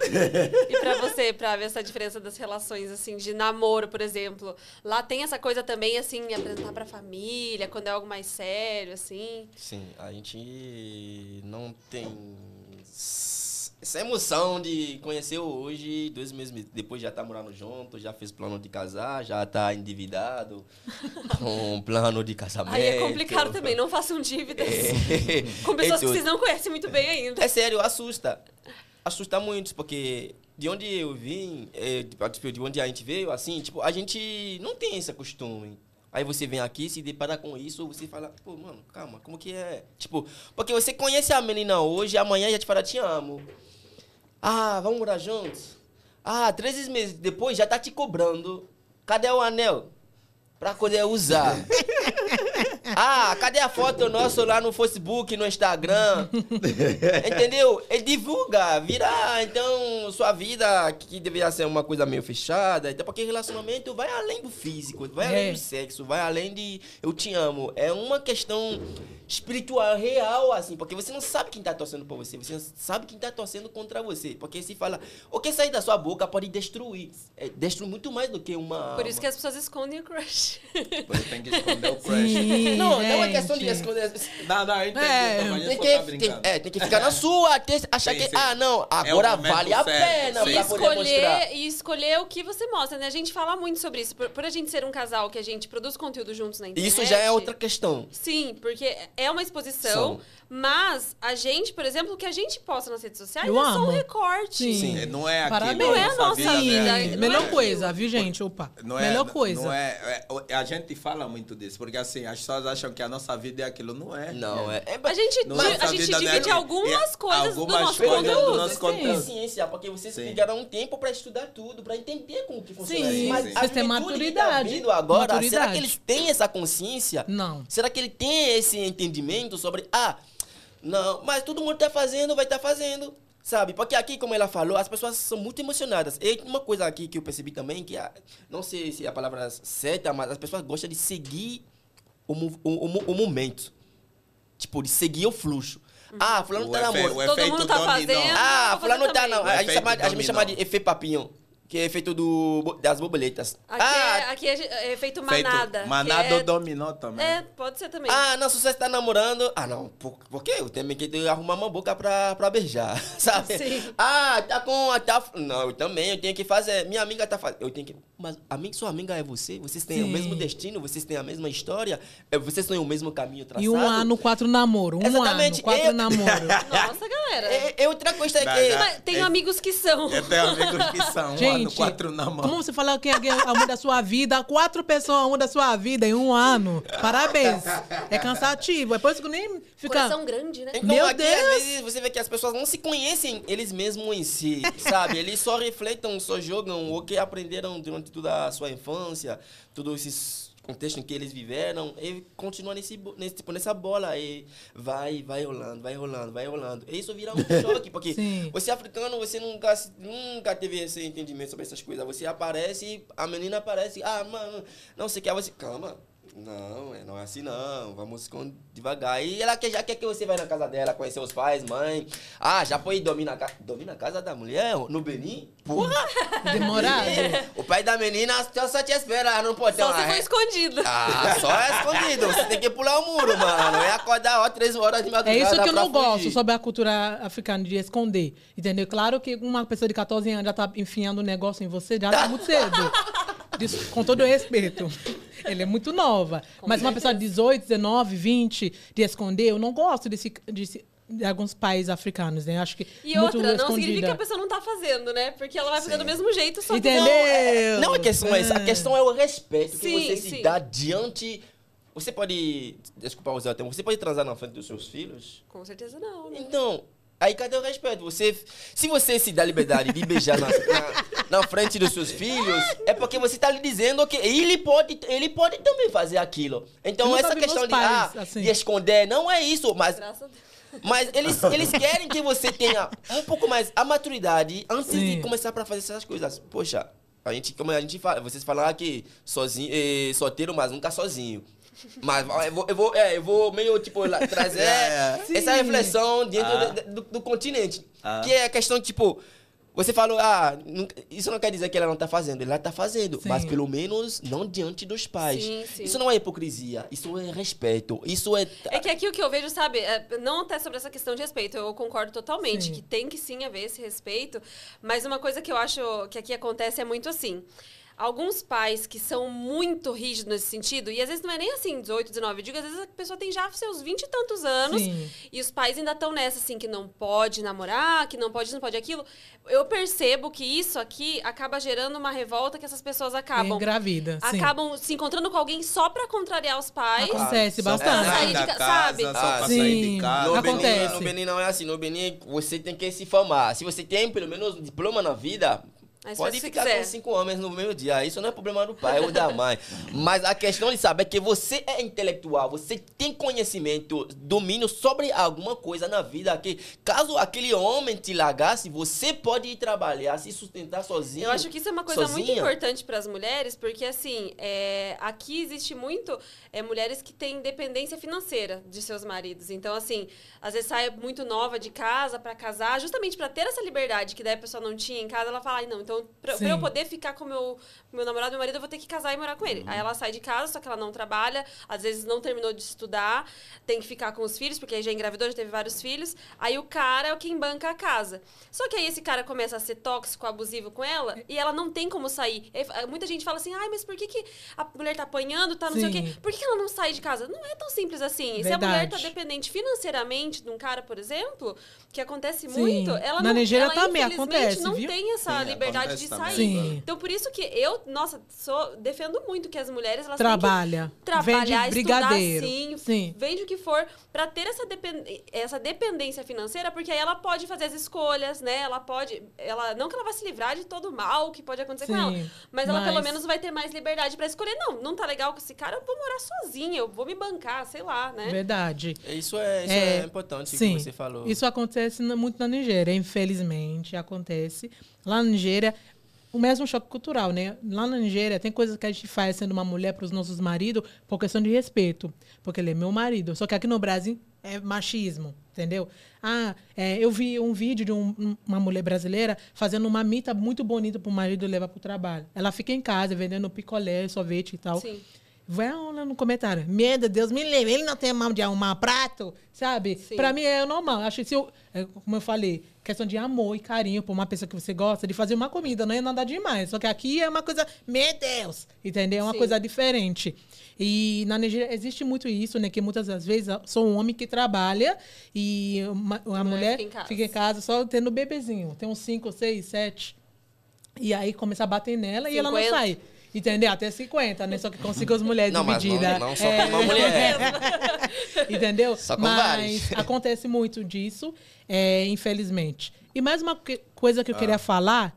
E pra você, pra ver essa diferença das relações, assim, de namoro, por exemplo. Lá tem essa coisa também, assim, apresentar pra família, quando é algo mais sério, assim. Sim, a gente não tem essa emoção de conhecer hoje, dois meses depois já tá morando junto, já fez plano de casar, já tá endividado, com plano de casamento. Aí é complicado também, não façam dívidas com pessoas que tudo. vocês não conhecem muito bem ainda. É sério, assusta. Assusta muito, porque de onde eu vim, é, tipo, de onde a gente veio, assim, tipo, a gente não tem esse costume. Aí você vem aqui, se depara com isso, você fala, pô, mano, calma, como que é? Tipo, porque você conhece a menina hoje, amanhã já te fala, te amo. Ah, vamos morar juntos? Ah, três meses depois já tá te cobrando. Cadê o anel? Pra poder usar. Ah, cadê a foto nossa lá no Facebook, no Instagram? Entendeu? Ele divulga, vira, então, sua vida que deveria ser uma coisa meio fechada. Então, porque relacionamento vai além do físico, vai É. além do sexo, vai além de eu te amo. É uma questão espiritual, real, assim, porque você não sabe quem tá torcendo por você, você não sabe quem tá torcendo contra você. Porque se fala, o que sair da sua boca pode destruir. É, destrui muito mais do que uma. Por isso que as pessoas escondem o crush. Você tem que esconder o crush. Sim, Não, não é questão de gente. esconder. Não, não, eu entendi. É, Tem que, tem, é, tem que ficar na sua, ter- achar Sim, que, sim. ah, não, É agora momento vale a certo, pena sim. E pra poder mostrar. escolher, e escolher o que você mostra, né? A gente fala muito sobre isso. Por, por a gente ser um casal que a gente produz conteúdo juntos na internet. Isso já é outra questão. Sim, porque é uma exposição, São. Mas a gente, por exemplo, o que a gente posta nas redes sociais Eu é só um amo. recorte. Sim. É, Não é aquilo. Parabéns. Não é a nossa vida vida. real. não é Melhor aquilo. coisa, viu, gente? Opa. Não é, Melhor coisa. Não é, é- a gente fala muito disso, porque assim, as pessoas acham que a nossa vida é aquilo. Não é. Não, é. é A gente, é a gente vida divide algumas É, coisas do algumas nosso coisas do conteúdo. nosso Sim. conteúdo. ciência, porque vocês Sim. pegaram um tempo pra estudar tudo, pra entender como que funciona Sim. Mas sim. juventude que tá maturidade. vindo agora, será Maturidade. que eles têm essa consciência? Não. Será que ele tem esse entendimento sobre, ah, não, mas todo mundo tá fazendo, vai estar fazendo, sabe? Porque aqui, como ela falou, as pessoas são muito emocionadas. E uma coisa aqui que eu percebi também, que a- não sei se é a palavra certa, mas as pessoas gostam de seguir o, o, o o momento. Tipo, de seguir o fluxo. Ah, fulano O tá namorando. o Todo mundo tá dominó. fazendo. Ah, vou fulano tá não. A gente, chama, a gente chama de efeito papinho, que é efeito do, das borboletas. Aqui, ah, é, aqui é, é feito Feito manada. que Manada ou é, dominó também. é, pode ser também. Ah, não, se você está namorando. Ah, não, por, por quê? Eu tenho que arrumar uma boca pra, pra beijar, sabe? Sim. Ah, tá com. Tá, não, eu também, eu tenho que fazer. Minha amiga tá fazendo. Eu tenho que. Mas a mim, sua amiga é você? Vocês têm o Sim. mesmo destino? Vocês têm a mesma história? É, Vocês têm o mesmo caminho traçado? E um ano, quatro namoro. Um Exatamente. ano, quatro Eu- namoro. Nossa, galera. É, é outra coisa Dá, que. dá. Mas tenho é- amigos que são. Eu tenho amigos que são Gente, quatro na mão. como você fala que alguém amor da sua vida, quatro pessoas amor da sua vida em um ano. Parabéns. É cansativo. É por isso que nem fica... Coração grande, né? Então, Meu aqui, Deus! às vezes, você vê que as pessoas não se conhecem eles mesmos em si, sabe? Eles só refletem, só jogam o que aprenderam durante toda a sua infância, todos esses contextos em que eles viveram, e continua nesse, nesse, tipo, nessa bola, e vai, vai rolando, vai rolando, vai rolando. E isso vira um choque, porque Sim. você é africano, você nunca, nunca teve esse entendimento sobre essas coisas. Você aparece, a menina aparece, ah, mano, não sei o que, aí você, calma, Não, é- não é assim não. Vamos com devagar. E ela quer, já quer que você vá na casa dela, conhecer os pais, mãe. Ah, já foi dormir na, ca... dormir na casa da mulher? No Benin? Porra! Demorado. o pai da menina só, só te espera, pode ter Só uma se for escondido. Ah, só é escondido. Você tem que pular o muro, mano. É acordar, ó, três horas de madrugada É isso que eu não gosto fugir. sobre a cultura africana de esconder. Entendeu? Claro que uma pessoa de 14 anos já tá enfiando um negócio em você, já tá muito cedo. Diz- com todo o respeito. Ele é muito nova. Mas uma pessoa de 18, 19, 20, de esconder, eu não gosto desse, desse- de alguns países africanos, né? Acho que E muito outra, não escondida. significa que a pessoa não tá fazendo, né? Porque ela vai fazer do mesmo jeito, só que Entendeu? não. É, Não é questão é isso. A questão é o respeito que Sim, você se sim. dá diante. Você pode. Desculpa usar o termo. Você pode transar na frente dos seus filhos? Com certeza não, né? Então, aí cadê o respeito? Você, se você se dá liberdade de beijar na, na, na frente dos seus filhos, é porque você está lhe dizendo que ele pode, ele pode também fazer aquilo. Então, essa questão de, ah, pais assim. de esconder não é isso, mas mas eles, eles querem que você tenha um pouco mais a maturidade antes de Sim. começar para fazer essas coisas. Poxa, a gente, como a gente fala, vocês falaram aqui, sozinho, eh, solteiro, mas nunca sozinho. Mas eu vou, eu vou, é, eu vou meio, tipo, lá, trazer É, é. essa Sim. reflexão dentro Ah. do, do- do continente. Ah. Que é a questão, tipo, você falou, ah, isso não quer dizer que ela não tá fazendo, ela tá fazendo, Sim. mas pelo menos não diante dos pais. Sim, sim. Isso não é hipocrisia, isso é respeito, isso é... É que aqui o que eu vejo, sabe, é, não até sobre essa questão de respeito, eu concordo totalmente, Sim. que tem que sim haver esse respeito, mas uma coisa que eu acho que aqui acontece é muito assim. Alguns pais que são muito rígidos nesse sentido, e às vezes não é nem assim, 18, 19, eu digo, às vezes a pessoa tem já seus 20 e tantos anos, Sim. e os pais ainda estão nessa, assim, que não pode namorar, que não pode isso, não pode aquilo. Eu percebo que isso aqui acaba gerando uma revolta que essas pessoas acabam Engravida, sim. acabam se encontrando com alguém só pra contrariar os pais. Acontece Só bastante. Sair de casa, sabe? Só pra sim. sair de casa. No Acontece. Benin, no Benin não é assim. No Benin, você tem que se formar. Se você tem pelo menos um diploma na vida, Pode ficar quiser. com cinco homens no mesmo dia. Isso não é problema do pai ou da mãe. Mas a questão de saber é que você é intelectual, você tem conhecimento, domínio sobre alguma coisa na vida que caso aquele homem te largasse, você pode ir trabalhar, se sustentar sozinho. Eu acho que isso é uma coisa muito sozinha. importante para as mulheres, porque assim, é, aqui existe muito é, mulheres que têm dependência financeira de seus maridos. Então, assim, às vezes sai muito nova de casa para casar, justamente para ter essa liberdade que daí a pessoa não tinha em casa, ela fala, ai não, então pra, pra eu Sim. poder ficar com meu meu namorado, meu marido, eu vou ter que casar e morar com ele. Aí ela sai de casa, só que ela não trabalha, às vezes não terminou de estudar, tem que ficar com os filhos, porque aí já engravidou, já teve vários filhos. Aí o cara é o quem banca a casa. Só que aí esse cara começa a ser tóxico, abusivo com ela, e ela não tem como sair. Aí, muita gente fala assim, ai, mas por que, que a mulher tá apanhando, tá não sei o Sim. quê? Por que, ela não sai de casa? Não é tão simples assim. Se a mulher tá Verdade. dependente financeiramente de um cara, por exemplo, que acontece Sim. muito, ela Na não, ela, infelizmente, acontece, não viu? tem essa Sim, liberdade acontece de sair. Sim. Então, por isso que eu, nossa, sou, defendo muito que as mulheres elas Trabalha. têm que trabalhar, Vende estudar brigadeiro. sim, Sim. vende o que for, pra ter essa, depend... essa dependência financeira, porque aí ela pode fazer as escolhas, né? Ela pode. Ela... Não que ela vai se livrar de todo o mal que pode acontecer com ela. Sim, Mas ela pelo mas- menos vai ter mais liberdade pra escolher. Não, não tá legal com esse cara, eu vou morar sozinha, eu vou me bancar, sei lá, né? Verdade. Isso é, isso É, é, importante Sim, que você falou. isso acontece muito na Nigéria, infelizmente acontece. Lá na Nigéria, o mesmo choque cultural, né? Lá na Nigéria, tem coisas que a gente faz sendo uma mulher para os nossos maridos por questão de respeito, porque ele é meu marido. Só que aqui no Brasil é machismo, entendeu? Ah, é, eu vi um vídeo de um- um- uma mulher brasileira fazendo uma mita muito bonita para o marido levar para o trabalho. Ela fica em casa vendendo picolé, sorvete e tal. Sim. Vai lá no comentário. Medo, Deus me livre. Ele não tem mão de arrumar prato, sabe? Pra mim é normal. Acho que se eu, é, como eu falei, questão de amor e carinho por uma pessoa que você gosta, de fazer uma comida, não é nada demais. Só que aqui é uma coisa, meu Deus, entendeu? É uma Sim. coisa diferente. E na Nigéria existe muito isso, né? Que muitas das vezes sou um homem que trabalha e uma, a mulher fica em casa. fica em casa só tendo bebezinho. Tem uns 5, 6, 7. E aí começa a bater nela e ela não 50. sai. Entendeu? Até 50, né? Só que consigo as mulheres Não, divididas. não- não só com uma mulher. Entendeu? Só com mas vários. acontece muito disso, é, infelizmente. E mais uma coisa que eu queria falar,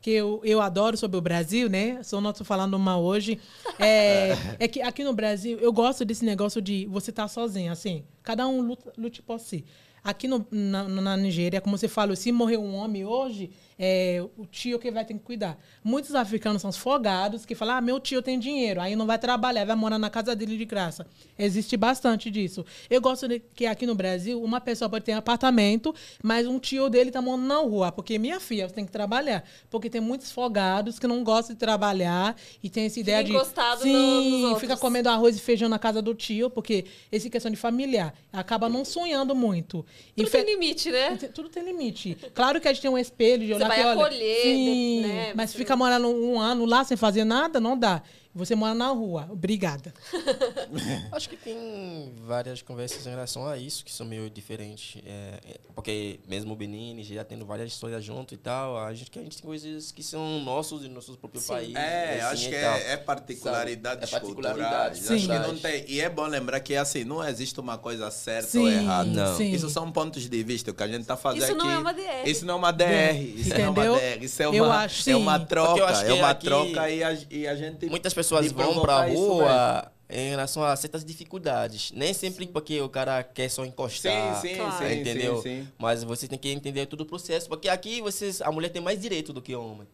que eu, eu adoro sobre o Brasil, né? Só não estou falando uma hoje. É, é que aqui no Brasil, eu gosto desse negócio de você estar sozinho, assim. Cada um luta, lute por si. Aqui no, na, na Nigéria, como você falou, se morrer um homem hoje, é o tio que vai ter que cuidar. Muitos africanos são folgados que falam: ah, meu tio tem dinheiro, aí não vai trabalhar, vai morar na casa dele de graça. Existe bastante disso. Eu gosto de que aqui no Brasil, uma pessoa pode ter apartamento, mas um tio dele tá morando na rua, porque minha filha, você tem que trabalhar. Porque tem muitos folgados que não gostam de trabalhar e tem essa ideia de. encostado no- Sim, outros. fica comendo arroz e feijão na casa do tio, porque essa questão de familiar acaba não sonhando muito. Tudo Infe- tem limite, né? Tudo tem limite. Claro que a gente tem um espelho de olhar vai olha. acolher, sim, né? mas Você fica morando um ano lá sem fazer nada, não dá. Você mora na rua. Obrigada. Acho que tem várias conversas em relação a isso que são meio diferentes. É, é, porque mesmo o Benin já tendo várias histórias junto e tal, a gente, que a gente tem coisas que são nossos e nossos próprios Sim. países. É, assim, acho que é, é particularidades Sabe? É particularidades, culturais. Acho que Sim. não tem. E é bom lembrar que assim, não existe uma coisa certa Sim, ou errada. Não. sim. Isso são pontos de vista. O que a gente está fazendo Isso aqui. não é uma DR. Isso não é uma DR. Isso não é Entendeu? uma DR. Isso é Eu uma, acho, é uma sim. Eu troca. acho É uma aqui troca e a, e a gente. Muitas pessoas vão isso mesmo. rua em relação a certas dificuldades. Nem sempre porque o cara quer só encostar. Sim, sim, Claro. sim, entendeu? sim, sim. Mas você tem que entender todo o processo. Porque aqui vocês, a mulher tem mais direito do que o homem.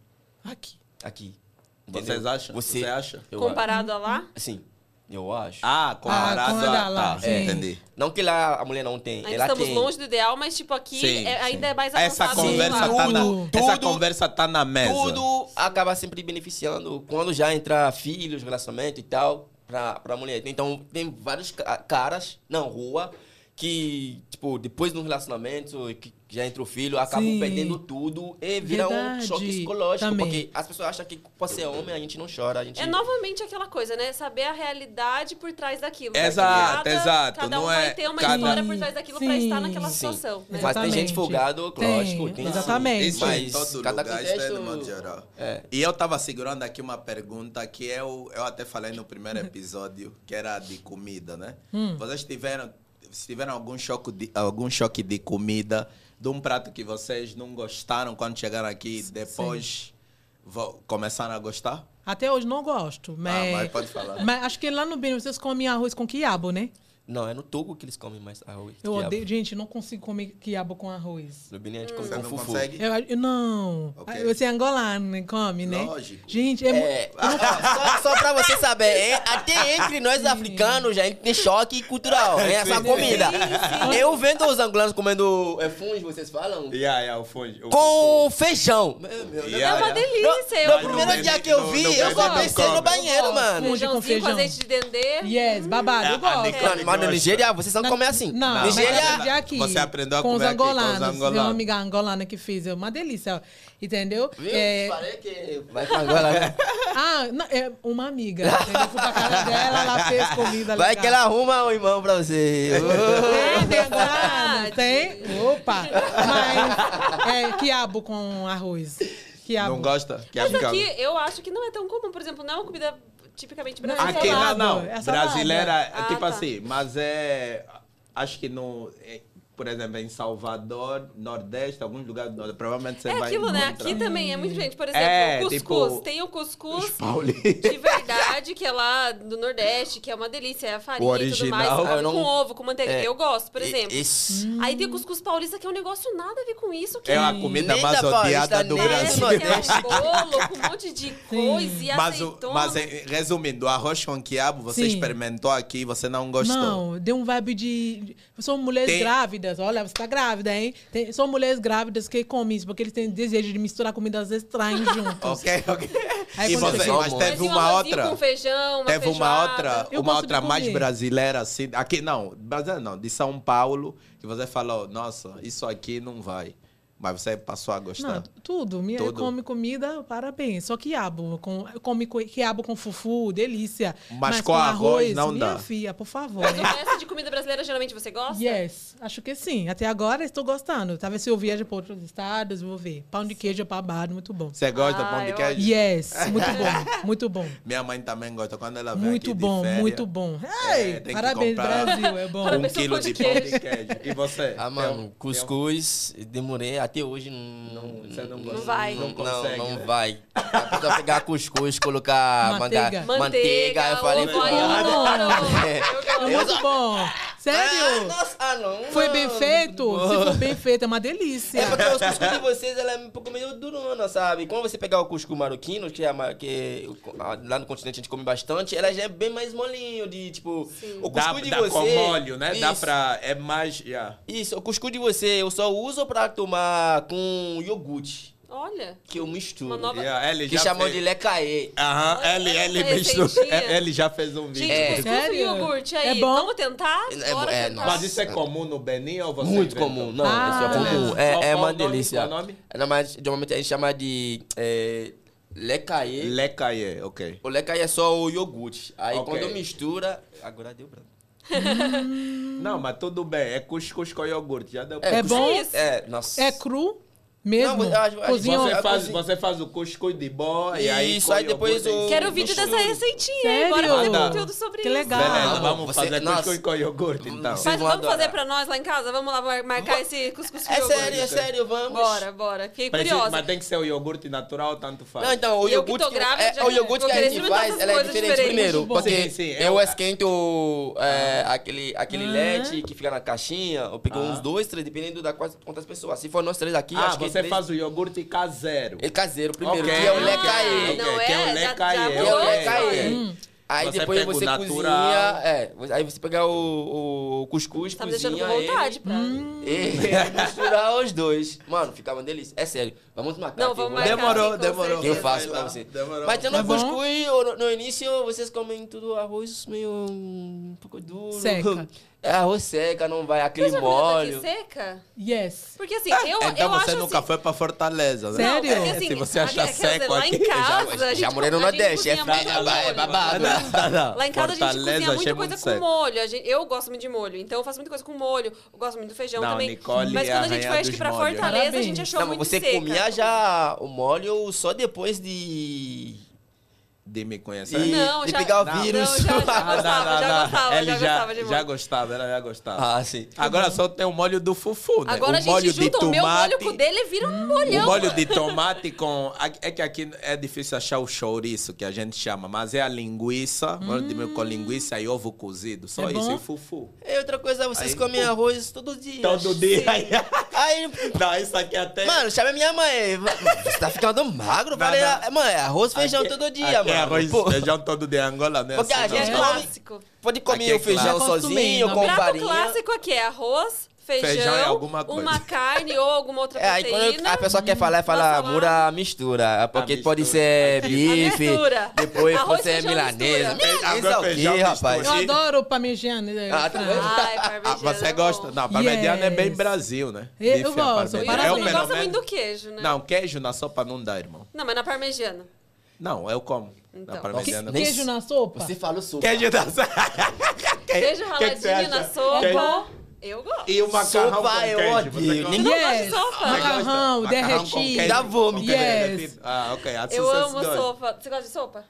Aqui. Aqui. Vocês Entendeu? acham? Você acha? Eu Comparado a lá. Sim, eu acho. Ah, comparado comparado a. lá, Tá, sim. entendi. Não que lá a mulher não tem. ainda ela estamos tem. longe do ideal, mas tipo aqui Sim, é- ainda sim. é mais Essa avançado. conversa, Sim, tá na, tudo, essa conversa tá na mesa. Tudo acaba sempre beneficiando quando já entra filhos, relacionamento e tal, pra, pra mulher. Então, tem vários ca- caras na rua que, tipo, depois de um relacionamento, que já entra o filho, acabam Sim. perdendo tudo e vira um Verdade, choque psicológico. também. Porque as pessoas acham que por ser homem a gente não chora. A gente... É novamente aquela coisa, né? Saber a realidade por trás daquilo. Exato, cada, exato. Cada um Não vai é- ter uma cada- história por trás daquilo pra Sim, estar naquela sim. situação. né? Mas tem gente folgado, lógico. Tem, exatamente. Isso em Mas todo cada lugar, isso é contexto- de modo geral. É. E eu tava segurando aqui uma pergunta que eu, eu até falei no primeiro episódio, que era de comida, né? Hum. Vocês tiveram, se tiveram algum choque, de, algum choque de comida, de um prato que vocês não gostaram quando chegaram aqui, depois vo- começaram a gostar? Até hoje não gosto. Mas, Ah, mas pode falar. mas acho que lá no Benin vocês comem arroz com quiabo, né? Não, é no Togo que eles comem mais arroz. Eu quiabo. odeio. Gente, não consigo comer quiabo com arroz. No Benin a gente come Você com não fufu. consegue? Eu, eu- não. Ok. Você é angolano, né? Come, né? Lógico. Gente, é, É, só, só pra você saber, hein? até entre nós africanos, já a gente tem choque cultural, né? Essa comida. Eu vendo os angolanos comendo é, fungo, vocês falam? Yeah, yeah, o fonte. o- Com feijão. Meu, meu Deus. Yeah, É uma delícia. No eu primeiro Não dia que eu vi, eu só pensei come. no banheiro, mano. Fungo de com Feijãozinho com feijão. azeite de dendê. Yes, babado, eu É, gosto. Mas no Nigéria, vocês não Na- comem assim. Não, Nigéria, mas aqui, Você aprendeu a com os comer aqui, com os angolanos. Tem angolanos. uma amiga angolana que fez, é uma delícia, entendeu? viu? É, Falei que vai pra Angola, ah, não, é uma amiga. entendeu? Eu fui pra casa dela, ela fez comida Vai legal. que ela arruma um irmão pra você. Tem, tem angolano, tem? Opa! Mas é quiabo com arroz. Quiabo. Não gosta? Que Mas aqui eu acho que não é tão comum. Por exemplo, não é uma comida tipicamente Não, brasileira. Aqui não, não. é. Brasileira, é Ah, tipo tá. assim, mas é. Acho que no. é, por exemplo, em Salvador, Nordeste, alguns lugares do Nordeste, provavelmente você É vai. aquilo, né? encontrar. Aqui também é muito diferente. Por exemplo, É, o cuscuz. tipo, Tem o cuscuz de verdade, que é lá do Nordeste, que é uma delícia, é a farinha O e tudo mais. original. Eu não- com ovo, com manteiga. É, Eu gosto, por exemplo. Isso. Aí tem o cuscuz paulista, que é um negócio nada a ver com isso. Que É a comida Nem mais odiada do Brasil. É bolo com um monte de coisa e Mas, o- azeitona. mas em- resumindo, o arroz com quiabo, você Sim. experimentou aqui e você não gostou. Não, deu um vibe de. São mulheres Tem- grávidas. Olha, você tá grávida, hein? Tem- são mulheres grávidas que comem isso, porque eles têm desejo de misturar comidas estranhas juntos. Ok, ok. Aí e você, mas teve uma outra. com feijão, uma Teve uma outra, Eu uma outra mais comer. brasileira, assim. Aqui não, brasileira não, de São Paulo, que você falou, nossa, isso aqui não vai. Mas você passou a gostar. Não, tudo. Minha Tudo. come comida, parabéns. Só quiabo. Com, come co- quiabo com fufu, delícia. Mas com arroz não minha dá. filha, por favor. Mas o resto de comida brasileira, geralmente, você gosta? Yes, acho que sim. Até agora estou gostando. Talvez se eu viajar para outros estados, vou ver. Pão de queijo babado, muito bom. Você gosta de Ah, pão de queijo? Yes, muito bom, muito bom. Minha mãe também gosta. Quando ela vem Muito aqui bom, de férias, muito bom. é, tem que parabéns, Brasil, é bom. Um quilo de de pão de queijo. E você? Ah, mano, cuscuz, demorei até hoje não. Não, não, vai. Não, consegue, não, não né? vai. A pessoa pegar cuscuz, colocar manteiga. Manteiga, manteiga, eu falei, pô. não. É. é muito bom. Sério? Ah, nossa, ah, não. Foi bem feito? Não. Se for bem feito, é uma delícia. É porque o cuscuz de vocês ela é um pouco meio durona, sabe? Quando você pegar o cuscuz marroquino, que, é, que lá no continente a gente come bastante, ela já é bem mais molinho, de tipo. Sim. O cuscuz dá, de você. Dá com óleo, né? Isso. Dá pra. É mais. Yeah. Isso, o cuscuz de você eu só uso pra tomar com iogurte. Olha. Que eu misturo. Nova... É, yeah, que chamam fez... de lecaê. Aham, L, L, L misturou. É, ele já fez um vídeo. Gente, é. sério e iogurte aí. É bom? Vamos tentar? É, Bora é, tentar. Mas isso é comum no Benin ou você Muito inventou? comum. Não, ah, isso é comum. É, é, uma delícia. Qual é o nome? Não, mas, normalmente a gente chama de... É, lecaê. Lecaê, ok. O lecaê é só o iogurte. Aí okay. quando mistura... Agora deu branco. Não, mas tudo bem. É cuscuz com iogurte. Já deu é, é bom? É, nossa. É cru? Mesmo? Não, a, cozinha, você, faz, cozinha. você faz o cuscuz de boi, e aí... Isso, aí depois o... Quero o vídeo dessa receitinha, Sério? Bora fazer ah, tá. conteúdo sobre que isso. Que legal. Beleza, vamos você, fazer nossa, cuscuz com iogurte, então. Mas vamos fazer pra nós lá em casa? Vamos lá marcar esse cuscuz com é iogurte. É sério, é sério, vamos. Bora, bora. Fiquei Preciso, curiosa. Mas tem que ser o iogurte natural, tanto faz. Não, então, o iogurte que, grávida, é-, é, o iogurte que a gente faz, ela é diferente. Primeiro, porque é eu esquento é, ah. aquele aquele leite que fica na caixinha, eu pego ah. uns dois, três, dependendo da quantas pessoas. Se for nós três aqui, acho que você faz o iogurte caseiro. É caseiro primeiro, okay. que é o lecaê. Okay. Não é, que é o é? lecaê. Que é o lecaê. Hum. Aí você depois você cozinha. É, aí você pega o, o cuscuz, tá cozinha. Tá deixando com vontade, ele, pra. E misturar os dois. Mano, ficava uma delícia. É sério. Vamos marcar. Não, aqui, vamos marcar. Demorou, aqui, demorou. Eu faço pra você. Demorou. Mas tendo é cuscuz, no início vocês comem tudo arroz meio um pouco duro. Seca. É arroz seca, não vai aquele Mas molho. seca? Yes. Porque assim, ah, eu, então eu você nunca assim... foi é pra Fortaleza, né? Sério? Não, é, porque, assim, Se você achar seco dizer, aqui... Casa, já, já morei no Nordeste, é, é, é babado. Lá em casa Fortaleza, a gente cozinha muita coisa com molho. eu gosto muito de molho, então eu faço muita coisa com molho. Eu gosto muito do feijão também. Mas é quando a gente foi, acho que pra Fortaleza, a gente achou muito seca. Você comia já o mole ou só depois de de me conhecer e, não, já, pegar o vírus. Não, já, já gostava, já gostava, Ele já, gostava. Já gostava, ela já gostava. Ah, sim. Uhum. Agora só tem o molho do fufu, né? Agora o a gente molho junta de tomate, o meu molho com o dele e vira um hum. molhão. O molho de tomate com... É que aqui é difícil achar o chouriço, que a gente chama, mas é a linguiça, molho de milho com hum. linguiça e ovo cozido. Só é isso, e fufu. E outra coisa, vocês aí, comem arroz todo dia. Todo dia. aí... Não, isso aqui até... Mano, chama minha mãe. Você tá ficando magro, velho. Mano, é arroz, feijão aqui, todo dia, aqui, mano. É, arroz, pô. feijão todo de Angola, né? Porque a gente é clássico. Pode comer o é feijão sozinho, com farinha. O clássico aqui é arroz, feijão, feijão é alguma coisa. uma carne ou alguma outra é, proteína. Aí quando a pessoa quer falar, fala mura mistura. Porque mistura. pode ser bife, depois Arroz, pode ser milanesa. Milanesa é o quê, rapaz? Eu adoro parmegiana. Né? Ah, tá Ai, ah, é Você gosta? Não, parmegiana yes. é bem Brasil, né? Eu, bife gosto. É eu gosto muito do queijo, né? Não, queijo na sopa não dá, irmão. Não, mas na parmegiana. Não, eu como. Então, não, que, queijo nem... na sopa? Você fala o sopa. Queijo na sopa. queijo raladinho na sopa. Queijo? Eu gosto. E o macarrão sopa com é ótimo. Ninguém yes. gosta de sopa. Macarrão, derretido. Dá vômito. Né? Yes. Ah, ok. A eu amo dois. sopa. Você gosta de sopa?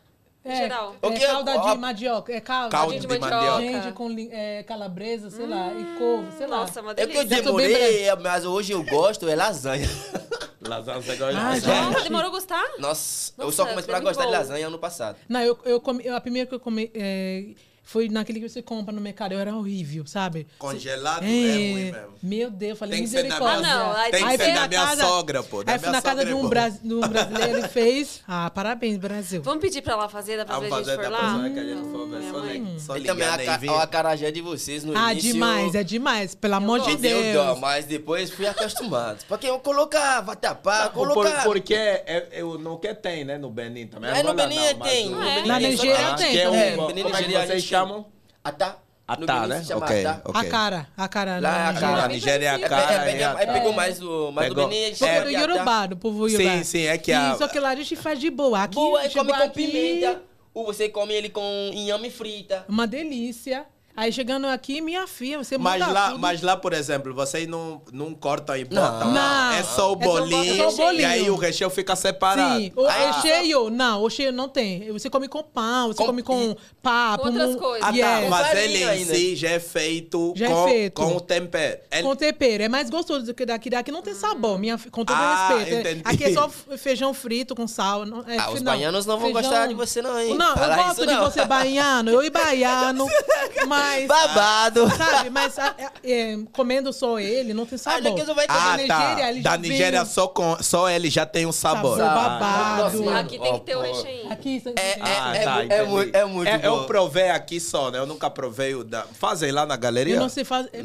É, em geral. É, calda de mandioca. É calda, calda de, de mandioca. Gente com é, calabresa, sei hum, lá, e hum, couve, sei lá. Nossa, é uma delícia. É que eu demorei, mas hoje eu gosto, é lasanha. Lasanha você gosta ah, de lasanha? demorou a gostar? Nossa, Nossa eu só comecei pra gostar bom. de lasanha ano passado. Não, eu, eu comi, a primeira que eu comi. É foi naquele que você compra no mercado. Eu era horrível, sabe? Congelado é, é ruim mesmo. Meu Deus, falei, que ah, não, tem que ser da minha casa, sogra, pô. Da aí fui na casa de um, é um brasileiro e fez. Ah, parabéns, Brasil. Vamos pedir pra ela fazer, dá pra Vamos fazer, a gente for lá? Que a gente for, né, só também a, né, a, carajé de vocês no ah, início. Ah, demais, é demais, pelo amor de Deus. Então, mas depois fui acostumado. Porque eu colocava, tapar, colocava. Porque é, é, é eu não que tem, né, no Benin também. É, no Benin tem. Ah, na Nigéria tem. Como é que vocês chamam Atá. Atá, né? Okay, Atá. okay. A cara, a cara. Lá, é a cara, a Nigéria é a é cara. É, é, é, é, pegou é. mais o mais pegou. do Benin. Povo do Yorubá, do povo Yorubá. Sim, sim, é que a... Só que lá a gente faz de boa. Aqui, boa, come com pimenta. Ou você come ele com inhame frita. Uma delícia. Aí chegando aqui, minha filha, você mas manda lá, tudo. Mas lá, por exemplo, vocês não, não cortam e botam não. não. É só o bolinho, é só bolinho. E aí o recheio fica separado. Sim, o ah. recheio, não, o recheio não tem. Você come com pão, você com... come com papo. Outras um... coisas. Ah, tá. yes. Mas ele em si já é feito, já é com, é feito. com tempero. Com tempero. É mais gostoso do que daqui. Daqui não tem ah. sabor, minha, com todo ah, respeito. É, entendi. Aqui é só feijão frito com sal. É, ah, os baianos não vão feijão... gostar de você não, hein? Não, Fala eu gosto de não. você baiano, eu e baiano, mas... Mas, Babado. sabe, mas a- é, é, comendo só ele, não tem Ah, sabor. daqui você vai Da Ah, Nigéria, tá. ele já Da vem- Nigéria só, com, só ele já tem um sabor. Sabor Ah. babado. Nossa, Aqui tem que ter o recheio. Aqui, isso aqui. É, Ah, é, tá, é, muito, é muito É, bom. Eu provei aqui só, né? Eu nunca provei o da... Fazem lá na galeria? Eu não sei fazer.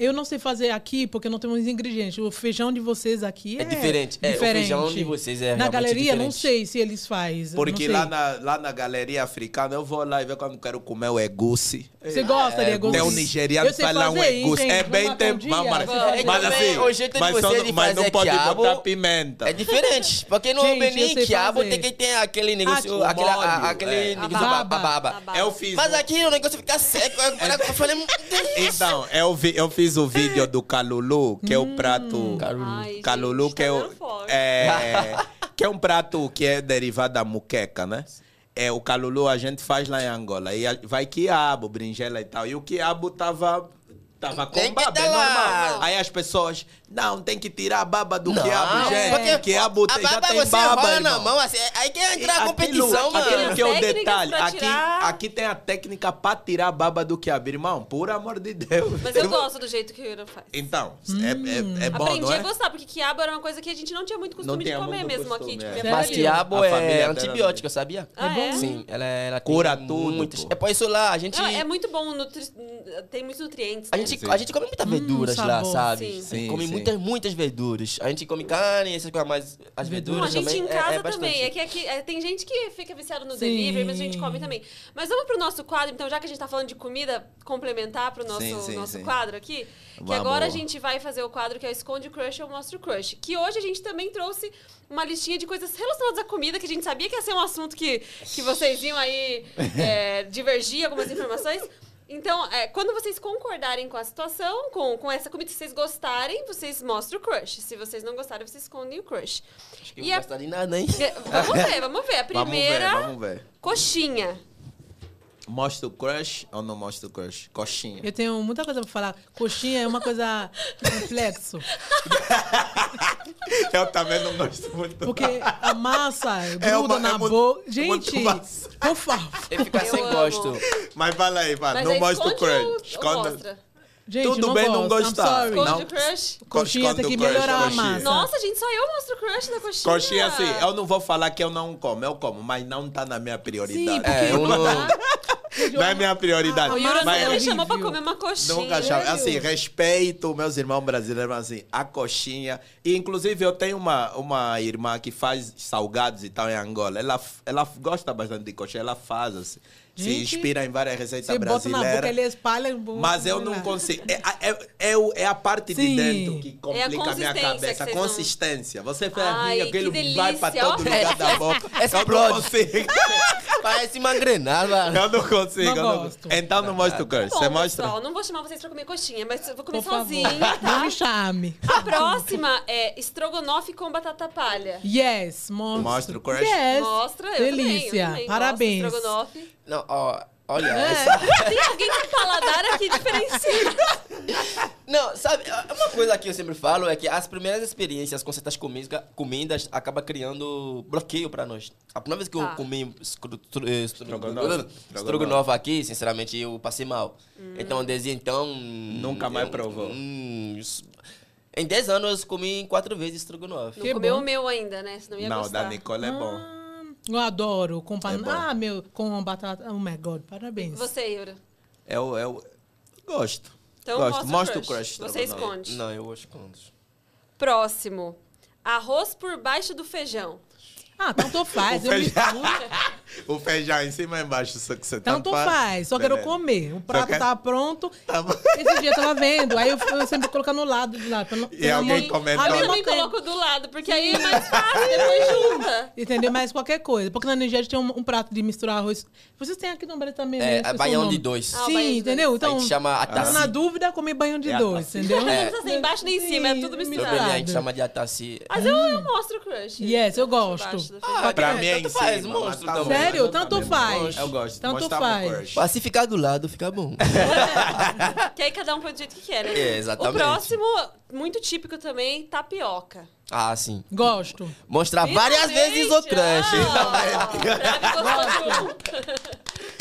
Eu não sei fazer aqui porque não temos ingredientes. O feijão de vocês aqui é, É diferente. É, o feijão de vocês é Na galeria, não diferente. sei se eles fazem. Porque não lá na, lá na galeria africana eu vou lá e ver quando quero comer o egusi. Você gosta de egusi? Tem um nigeriano que faz lá um egusi. É bem um tempo. Vamos. Mas É que assim, o jeito de mas, só não- de mas não pode quiabo botar pimenta. É diferente. Porque no Benin, quiabo fazer. tem que ter aquele negócio, Ah, aquele, o molho, a- aquele é. negócio A ba- baba. Eu fiz. Mas um- aqui o negócio fica seco. Eu falei, Deus. Então, eu, vi, eu fiz o vídeo do calulu, que é o prato. Ai, gente, calulu, que é, tá o, é, que é um prato que é derivado da muqueca, né? É, o calulu a gente faz lá em Angola. E vai quiabo, berinjela e tal. E o quiabo tava. Tava com Tem que baba, é normal. Aí as pessoas, não, tem que tirar a baba do Não, quiabo, gente. porque o quiabo a tem- já baba tem você baba, rola na irmão. mão, assim, aí que entrar a Aquilo- competição, mano. Aquilo que é o detalhe. Aqui, tirar. aqui tem a técnica pra tirar a baba do quiabo. Irmão, por amor de Deus. Mas eu gosto do jeito que o Yura faz. Então, é, é, é bom, Aprendi não é? a gostar, porque quiabo era uma coisa que a gente não tinha muito costume de comer muito mesmo costume, aqui. Tipo, é. Sério? Mas quiabo é antibiótico, sabia? Ah, é? Sim, ela, ela Cura tudo. É por isso lá, a gente... Não, é muito bom, tem muitos nutrientes. A né? Gente, Sim. a gente come muitas verduras lá, sabor. sabe? Sim. A gente Sim, come sim. muitas, muitas verduras. A gente come carne, essas coisas, mas as Verduras. Não, a gente também em é- casa é, bastante. também. É que aqui, é, tem gente que fica viciado no Sim. delivery, mas a gente come também. Mas vamos pro nosso quadro, então, já que a gente tá falando de comida, complementar pro nosso, Sim, sim, nosso sim. quadro aqui. Que Vamos. agora a gente vai fazer o quadro que é o Esconde o Crush ou Mostra o Crush. Que hoje a gente também trouxe uma listinha de coisas relacionadas à comida, que a gente sabia que ia ser um assunto que, que vocês iam aí é, divergir algumas informações. Então, é, quando vocês concordarem com a situação, com, com essa comida, se vocês gostarem, vocês mostram o crush. Se vocês não gostarem, vocês escondem o crush. Acho que E não a- gosta de nada, hein? Vamos ver, vamos ver. A primeira, Vamos ver, vamos ver. coxinha. Mostra o crush ou não mostra o crush? Coxinha. Eu tenho muita coisa pra falar. Coxinha é uma coisa complexo. Eu também não gosto muito. Porque a massa gruda uma- na é muito- boca. Gente, por favor. Ele fica sem gosto. Mas fala aí, fala. Mas não aí mostra o crush. ou Esconde. Gente, Tudo não bem não gosto. I'm gostar. Esconde Não. o crush? Coxinha tem que melhorar a massa. Nossa, gente, só eu mostro crush da coxinha. Coxinha assim, eu não vou falar que eu não como, eu como, mas não tá na minha prioridade. Sim, porque É, eu não... Não é minha prioridade. O Yura mas me horrível. chamou pra comer uma coxinha. Nunca chamo. Sério? Assim, respeito meus irmãos brasileiros, mas assim, a coxinha. E inclusive eu tenho uma, uma irmã que faz salgados e tal em Angola. Ela, ela gosta bastante de coxinha, ela faz assim. Se Gente, inspira em várias receitas Você bota na boca, ele brasileiras. espalha. Mas eu não consigo. É, é, é, é a parte Sim. de dentro que complica a minha consistência cabeça. A vocês não- consistência. Você assim, aquilo vai pra delícia, todo lugar da boca. Eu não Explode. consigo. Parece uma granada. Eu não consigo. Não eu não- gosto. Então não mostra o crush. Bom, Você mostra? pessoal, não vou chamar vocês pra comer coxinha, mas eu vou comer Por favor. sozinha, Não tá? me chame. A próxima é estrogonofe com batata palha. Yes, mostra. Mostra o crush? Yes. Mostra, eu também, eu Delícia. também gosto Parabéns. de estrogonofe. Não, ó, olha, É. essa... Tem alguém com paladar aqui diferenciado. Não, sabe, uma coisa que eu sempre falo é que as primeiras experiências com certas comidas, comidas acaba criando bloqueio pra nós. A primeira vez que Tá. eu comi tro- eh, Estrogonofe. aqui, sinceramente, eu passei mal. Então, desde então... Nunca mais eu- provou. hum, isso- em 10 anos, eu comi quatro vezes estrogonofe. Não Que comeu bom. o meu ainda, né? Senão ia Não, gostar. da Nicole é bom. Eu adoro. Com pan... É ah, meu, com batata. Oh my God, parabéns. Você, Yura. Eu, eu gosto. Então gosto. mostra, Mostra o crush. Você estrogonofe. esconde. Não, eu não. Próximo. Arroz por baixo do feijão. Ah, tanto faz. Eu feijão. O feijão em cima e embaixo, só que você Tanto tampa. faz. Só quero comer. O prato quer- tá pronto. Tá bom. Esse dia eu tava vendo. Aí eu, eu sempre colocar no lado de lá. não- E alguém comentou. mesmo também tempo. coloco do lado, porque aí é mais fácil, depois junta. Entendeu? Mas qualquer coisa. Porque na Nigéria tem um, um prato de misturar arroz. Vocês têm aqui no Brasil também? É, Esqueci o baião nome. de dois. Ah, Sim, de entendeu? dois. Então, a gente chama tá ataci. na dúvida, comer banho de É dois, entendeu? Não precisa ser embaixo nem em cima, é tudo Sim, misturado. A gente chama de ataci. Mas eu, eu mostro o crush. Yes, eu gosto. Do Ah. Pra mim é em tanto faz, cima, monstro tá também. bom. Sério? Tanto faz. Eu gosto. Tanto faz. Mas se ficar do lado, fica bom. Que aí cada um põe do jeito que quer, né? É, exatamente. O próximo, muito típico também, tapioca. ah, sim. Gosto. Mostrar várias vezes o crush. Ah, um.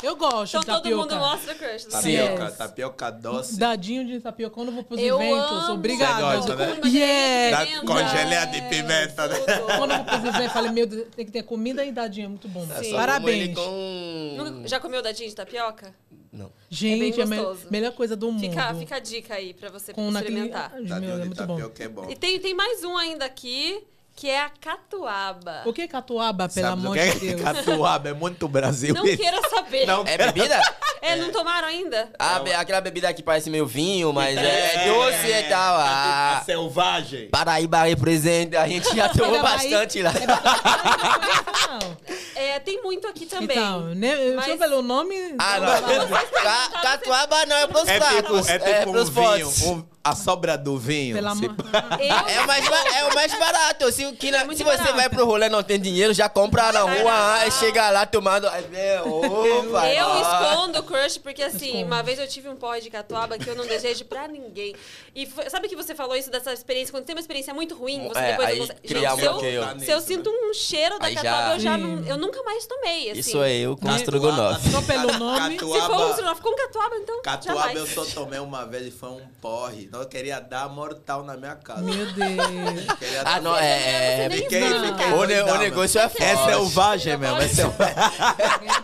Eu gosto Então de todo tapioca. mundo mostra crush. não Sim. é? Tapioca, Yes. tapioca doce. Dadinho de tapioca quando eu vou pros Eu eventos. amo. Obrigada. Você gosta, né? Da congelada de pimenta, né? Quando eu vou pros eventos, eu falei, meu Deus, tem que ter comida e dadinho, é muito bom. É, Parabéns. com... Já comeu dadinho de tapioca? Não. Gente, É é a bem me- melhor coisa do mundo. Fica, fica a dica aí pra você Com naquele... experimentar. Ai, Dadinho Meu, é muito bom. é bom. E tem, tem mais um ainda aqui, que é a catuaba. O que é catuaba, pelo Sabe amor é de Deus? catuaba? É muito Brasil Não queira saber. Não É bebida? É, não tomaram ainda? Ah, be- aquela bebida que parece meio vinho, mas é, doce e tal. Ah, selvagem. Paraíba representa, a gente já tomou É Bahia. bastante lá. É não. É, tem muito aqui também. Então, né, Mas- só pelo nome... Ah, não. Ca- Catuaba não é pros É tipo, fracos, é tipo pros um fortes. vinho, um- a sobra do vinho. Pelo Se- amor... Eu, É o, mais, é o mais barato. Se, que muito se você barato. vai pro rolê e não tem dinheiro, já compra na rua, aí chega lá tomando. Opa! eu ó. escondo o crush, porque assim, Esconde. uma vez eu tive um porre de catuaba que eu não desejo pra ninguém. E foi- sabe que você falou isso dessa experiência? Quando tem uma experiência muito ruim, você É, depois aí não consegue- cria Gente, um se eu, bloqueio. se eu sinto um cheiro da Aí já- catuaba, eu já não, eu nunca mais tomei. Assim. Isso é eu com Catuaba, estrogonofe. Só pelo nome. Se for um Catuaba, estrogonofe com catuaba, então catuaba jamais. eu só tomei uma vez e foi um porre. Não, eu queria dar mortal na minha casa. Meu Deus. Eu queria Ah, dar- não, é. é Fiquei, Não. fiquei o, ne- o negócio é meu. forte. É selvagem mesmo, é selvagem.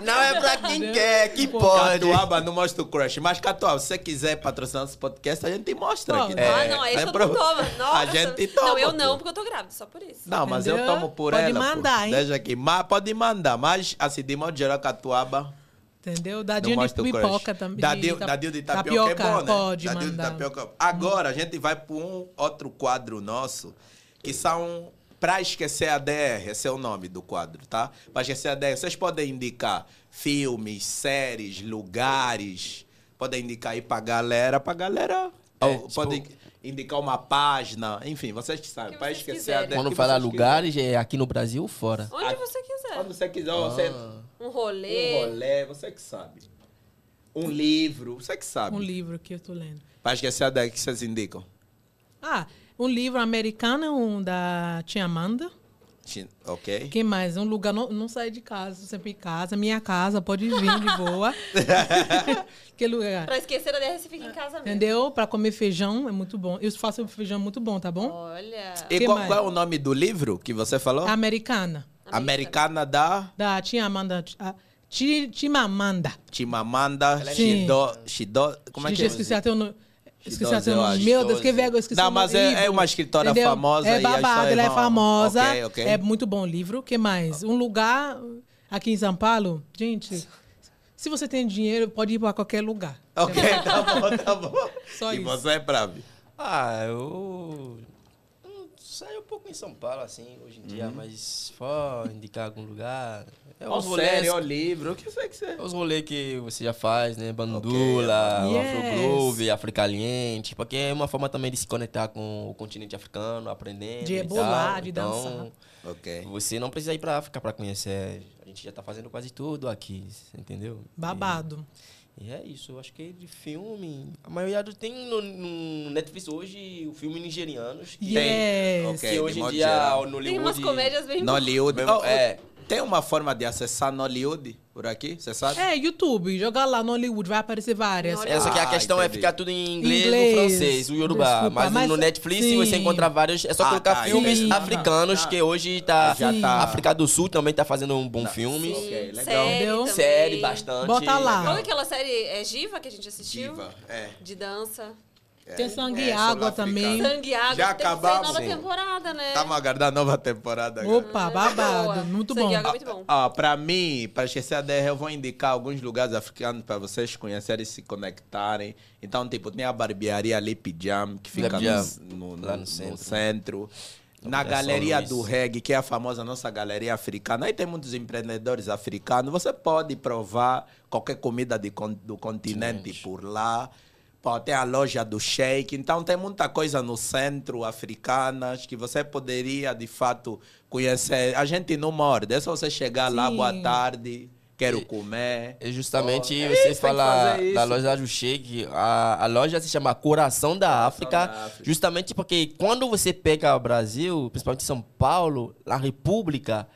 Não é pra quem quer, que pode. Catuaba não mostra o crush. Mas, Catuaba, se você quiser patrocinar esse podcast, a gente mostra aqui. Pode. Ah, não, aí É todo pro- mundo toma. Nossa. A gente toma. Não, eu pô. não, porque eu tô grávida, só por isso. Não, mas eu Entendeu? tomo por Pode ela. mandar, pô. hein? Deixa aqui. Mas pode mandar. Mas, assim, de modo geral, Catuaba. Entendeu? Dadinho de o crush. pipoca também. Dadinho, de dadinho de tapioca, é bom, né? Pode dadinho mandar. de tapioca. Agora, a gente vai para um outro quadro nosso, que são... Pra esquecer a DR, esse é o nome do quadro, tá? Pra esquecer a DR, vocês podem indicar filmes, séries, lugares. Podem indicar aí pra galera, pra galera. É, Ou tipo- podem indicar uma página, enfim, vocês que sabem. que Pra esquecer a quiserem. DR. Quando que fala vocês lugares, é aqui no Brasil ou fora? Onde Ah, você quiser. Quando você quiser, você... Um rolê. Um rolê, você que sabe. Um livro, você que sabe. Um livro que eu tô lendo. Pra esquecer a DR que vocês indicam. Ah, um livro americano, um da Tia Amanda. Ok? Quem mais? Um lugar, não, não sair de casa, sempre em casa. Minha casa, pode vir de boa. que lugar? Pra esquecer a DR, você fica em casa mesmo. Entendeu? Pra comer feijão é muito bom. Eu faço feijão muito bom, tá bom? Olha. E Que qual, qual é o nome do livro que você falou? Americana. Americana da Da Tia Amanda. a Ti- Timamanda. Chimamanda Sim. Shido, Shido... Como é que é? esqueci até o nome. Esqueci até o nome. Meu Deus, que vergonha, esqueci Não, o nome. mas é- é uma escritora Entendeu? famosa É a babado, história ela é famosa. Ok, ok. É muito bom livro. O que mais? Um lugar aqui em São Paulo. Gente, se você tem dinheiro, pode ir para qualquer lugar. Ok, tá bom, tá bom. Só e isso. você é bravo. Ah, eu. Eu saio um pouco em São Paulo, assim, hoje em dia, mas se for indicar algum lugar. É os rolês. série, ou livro, o que você quiser. é Os rolês que você já faz, né? Bandula, Ok. o Yes. Afro-Groove, Africaliente, porque é uma forma também de se conectar com o continente africano, aprendendo. De e rebolar, tal. de então, dançar. Ok. Você não precisa ir pra África pra conhecer. A gente já tá fazendo quase tudo aqui, entendeu? Babado. E, e é isso, eu acho que de filme. A maioria do, tem no, no Netflix hoje o filme nigerianos. Que, Yes. Ok, que de hoje em dia geral. no Tem umas Hollywood. comédias bem. Nollywood. Oh, oh, é. Tem uma forma de acessar Nollywood por aqui, você sabe? É, YouTube. Jogar lá no Hollywood, vai aparecer várias. Essa que a Ah, questão é ficar tudo em inglês, Inglês. no francês, o Yoruba. Desculpa, mas, mas- no Netflix sim. você encontra vários. É só Ah, colocar tá, filmes entendi. africanos, Tá. que hoje tá. Já Sim. tá. África do Sul também tá fazendo um bom filme. Sim, Ok, legal. série. Série bastante. Bota lá. Qual é aquela série? É Giva que a gente assistiu? Diva, é. De dança. Tem sangue e É, água também. Sangue e Água. Já acabamos. nova Sim. temporada, né? Estamos aguardando a nova temporada. agora. Opa, Ah, babado. boa. Muito Sangue bom. Água é muito bom. Ó, pra mim, pra esquecer a DR, eu vou indicar alguns lugares africanos pra vocês conhecerem e se conectarem. Então, tipo, tem a barbearia ali, Pijam, que fica no, Pijam, no- no- lá no no centro. centro. Na galeria do reggae, que é a famosa nossa galeria africana. Aí tem muitos empreendedores africanos. Você pode provar qualquer comida de con- do continente por lá. Pô, tem a loja do Sheik. Então tem muita coisa no centro africanas que você poderia, de fato, conhecer. A gente não morde. É só você chegar lá, Sim. boa tarde, quero comer. É justamente Oh, é você isso, tem que fala da isso. loja do Sheik, a, a loja se chama Coração da África, da África. justamente porque quando você pega o Brasil, principalmente São Paulo, a República,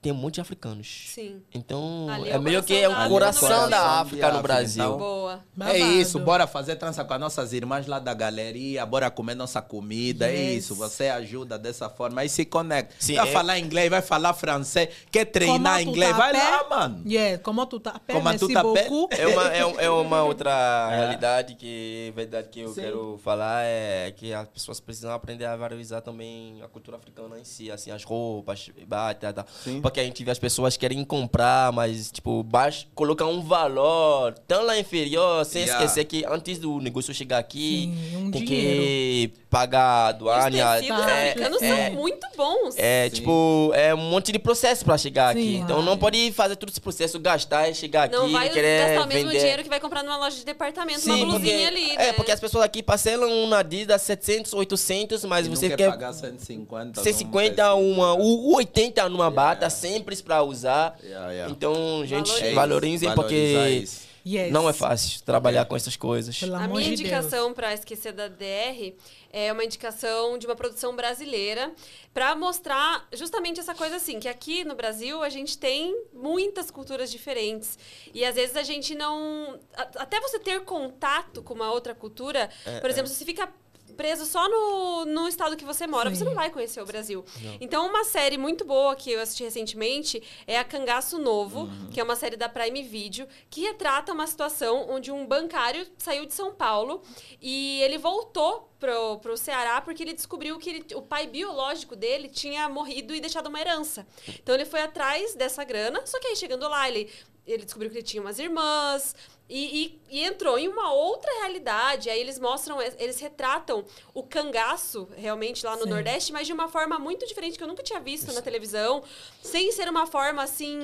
tem um monte de africanos. Sim. Então, Ali é é o meio que é o coração da. África no Brasil. Boa. É isso, bora fazer trança com as nossas irmãs lá da galeria, bora comer nossa comida, é Yes. isso, você ajuda dessa forma, aí se conecta. Sim, vai é- falar inglês, vai falar francês, quer treinar inglês, tá vai pé? lá, mano. Yeah, como tu tá pé, Como tu tá pé? É uma, é, é uma outra realidade que, verdade, que eu Sim. quero falar é que as pessoas precisam aprender a valorizar também a cultura africana em si, assim, as roupas, bata, tá. Sim. Porque a gente vê as pessoas querem comprar, mas, tipo, baixo, colocar um valor tão lá inferior, sem Yeah. esquecer que antes do negócio chegar aqui, Sim, um tem dinheiro. que pagar a Os aduana. tecidos é, africanos é. são muito bons. É, Sim. tipo, é um monte de processo pra chegar Sim, aqui. Então não pode fazer todo esse processo, gastar e chegar Não aqui vai querer gastar o mesmo vender. dinheiro que vai comprar numa loja de departamento, uma Sim, porque, blusinha ali, é, né? porque as pessoas aqui parcelam na Adidas 700, 800, mas E não você quer quer pagar 150. 150, num uma, o o 80 numa bata, simples pra usar. Yeah, yeah. Então, gente, Valorizem. valorizem, porque. Yes. não é fácil trabalhar com essas coisas. Pelo A amor minha de indicação para esquecer da DR é uma indicação de uma produção brasileira para mostrar justamente essa coisa assim, que aqui no Brasil a gente tem muitas culturas diferentes e às vezes a gente não até você ter contato com uma outra cultura, É, por exemplo, se você fica preso só no, no estado que você mora, Sim. você não vai conhecer o Brasil. Então, uma série muito boa que eu assisti recentemente é a Cangaço Novo, Uhum. que é uma série da Prime Video, que retrata uma situação onde um bancário saiu de São Paulo e ele voltou pro, pro Ceará porque ele descobriu que ele- o pai biológico dele tinha morrido e deixado uma herança. Então, ele foi atrás dessa grana, só que aí chegando lá, ele, ele descobriu que ele tinha umas irmãs, e, e- e entrou em uma outra realidade. Aí eles mostram, eles retratam o cangaço realmente lá no Sim. Nordeste, mas de uma forma muito diferente que eu nunca tinha visto na televisão, sem ser uma forma assim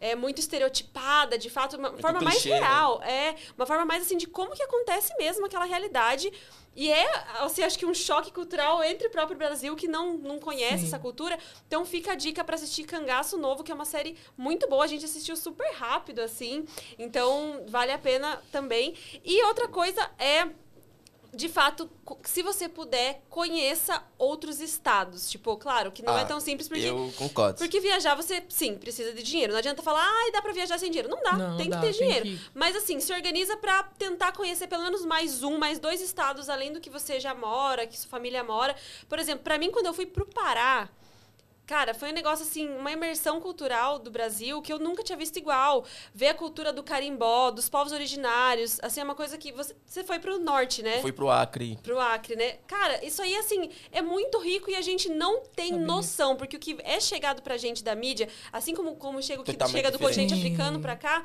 é, muito estereotipada, de fato, uma forma mais clichê, né? real. É uma forma mais assim de como que acontece mesmo aquela realidade. E é, assim, acho que um choque cultural entre o próprio Brasil que não, não conhece Sim. essa cultura. Então fica a dica pra assistir Cangaço Novo, que é uma série muito boa. A gente assistiu super rápido, assim. Então vale a pena também. E outra coisa é de fato, se você puder, conheça outros estados. Tipo, claro, que não Ah, é tão simples, porque, Eu concordo. porque viajar você, sim, precisa de dinheiro. Não adianta falar, ai, dá pra viajar sem dinheiro. Não dá, Não, tem dá, que ter tem dinheiro. que- Mas assim, se organiza pra tentar conhecer pelo menos mais um, mais dois estados, além do que você já mora, que sua família mora. Por exemplo, pra mim, quando eu fui pro Pará, Cara, foi um negócio assim, uma imersão cultural do Brasil que eu nunca tinha visto igual. Ver a cultura do carimbó, dos povos originários, assim, é uma coisa que você, você foi pro norte, né? Fui pro Acre. pro Acre, né? Cara, isso aí, assim, é muito rico e a gente não tem Sabia. noção, porque o que é chegado pra gente da mídia, assim como, como chega o que Totalmente chega do continente diferente. africano pra cá,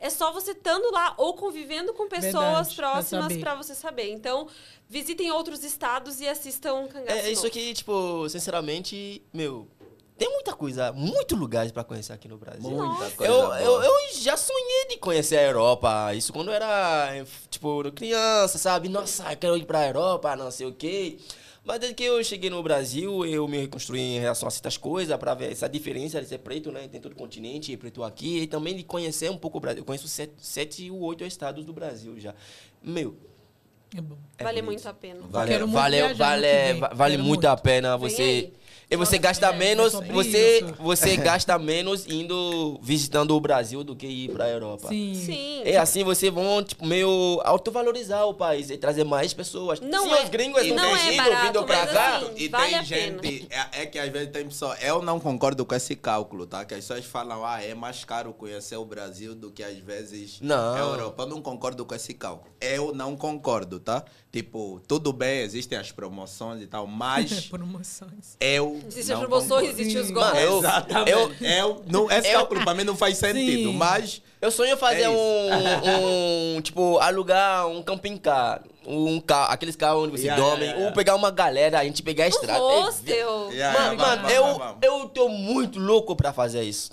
é só você estando lá ou convivendo com pessoas Verdade, próximas pra você saber. Então, visitem outros estados e assistam Cangaço É, isso Novo. aqui, tipo, sinceramente, meu, tem muita coisa, muitos lugares pra conhecer aqui no Brasil. Muita coisa Eu, eu, eu já sonhei de conhecer a Europa. Isso quando eu era, tipo, criança, sabe? Nossa, eu quero ir pra Europa, não sei o quê. Mas desde que eu cheguei no Brasil, eu me reconstruí em relação a certas coisas, pra ver essa diferença de ser preto, né? Tem todo o continente, preto aqui. E também de conhecer um pouco o Brasil. Eu conheço sete, sete ou oito estados do Brasil já. Meu, É bom. é vale bonito. muito a pena. Vale, muito vale, viajar vale, ano que vem. va- vale Quero muito a muito. pena Vem você. E você gasta é, menos, é você, isso. você gasta menos indo visitando o Brasil do que ir pra Europa. Sim. Sim. É assim você vão tipo, meio autovalorizar o país e trazer mais pessoas. Não Sim, é- os gringos não não é barato, vindo pra mas cá. assim, E Vale tem a pena. gente, é, é que às vezes tem pessoa, eu não concordo com esse cálculo, tá? Que as pessoas falam, ah, é mais caro conhecer o Brasil do que às vezes Não. a Europa. Eu não concordo com esse cálculo. Eu não concordo, tá? Tipo, tudo bem, existem as promoções e tal, mas Promoções. eu. Existem as não promoções, existem os Sim. golpes. Mano, eu- Exatamente. eu- Eu, não, esse eu- cálculo pra mim não faz sentido, Sim. mas. Eu sonho fazer É um, um, tipo, alugar um camping car. Um carro, aqueles carros onde você Yeah, dorme. yeah, yeah. Ou pegar uma galera, a gente pegar a Um estrada. hostel. Yeah, Mano, yeah, mano, vamos, eu, vamos, vamos. eu tô muito louco pra fazer isso.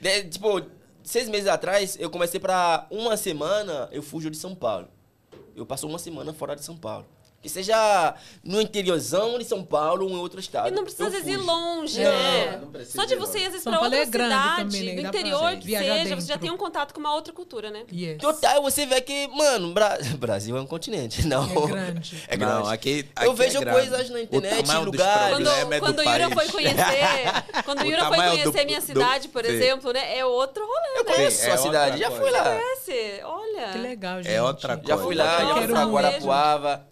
De- tipo, seis meses atrás, eu comecei pra uma semana, eu fujo de São Paulo. Eu passo uma semana fora de São Paulo. Que seja no interiorzão de São Paulo ou em outro estado. E não precisa Eu às vezes ir longe, Não, né? não precisa Só de você ir às vezes Paulo outra é cidade, também, né? do interior que seja, você já dentro. tem um contato com uma outra cultura, né? Yes. Total, você vê que, mano, Bra- Brasil é um continente, não. É grande. É grande. Não, aqui, Eu aqui é vejo grande. coisas na internet, lugares. Quando, é do quando o Yura foi conhecer, quando o Yura foi tamanho do- conhecer minha do- cidade, por sim. exemplo, né? É outro rolê, Eu né? conheço Sim, é a cidade, já fui lá. Conhece? Olha. Que legal, gente. É outra Já coisa. fui lá, já fui pra Guarapuava.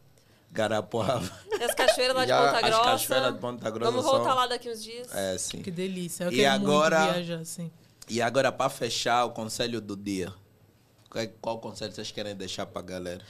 Garapuava. E as cachoeiras lá de Ponta as Grossa. cachoeiras de Ponta Grossa Vamos voltar são- lá daqui uns dias. É, sim. Que delícia. Eu E quero agora- muito viajar, assim. E agora, para fechar, o conselho do dia. Qual, qual conselho vocês querem deixar pra galera?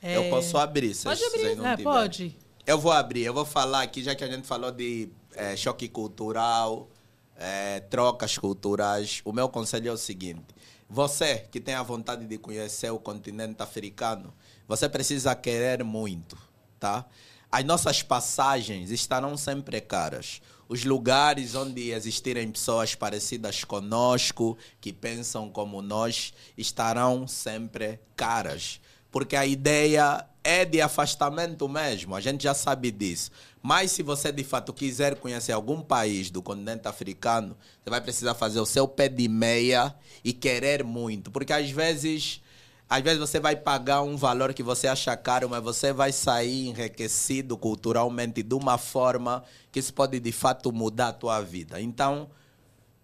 É. Eu posso abrir, se Pode vocês abrir. não É, tiverem. pode. Eu vou abrir, eu vou falar aqui, já que a gente falou de eh, choque cultural, eh, trocas culturais. O meu conselho é o seguinte: você que tem a vontade de conhecer o continente africano, você precisa querer muito, tá? As nossas passagens estarão sempre caras. Os lugares onde existirem pessoas parecidas conosco, que pensam como nós, estarão sempre caras. Porque a ideia é de afastamento mesmo, a gente já sabe disso. Mas se você de fato quiser conhecer algum país do continente africano, você vai precisar fazer o seu pé de meia e querer muito. Porque às vezes, às vezes você vai pagar um valor que você acha caro, mas você vai sair enriquecido culturalmente de uma forma que isso pode de fato mudar a tua vida. Então,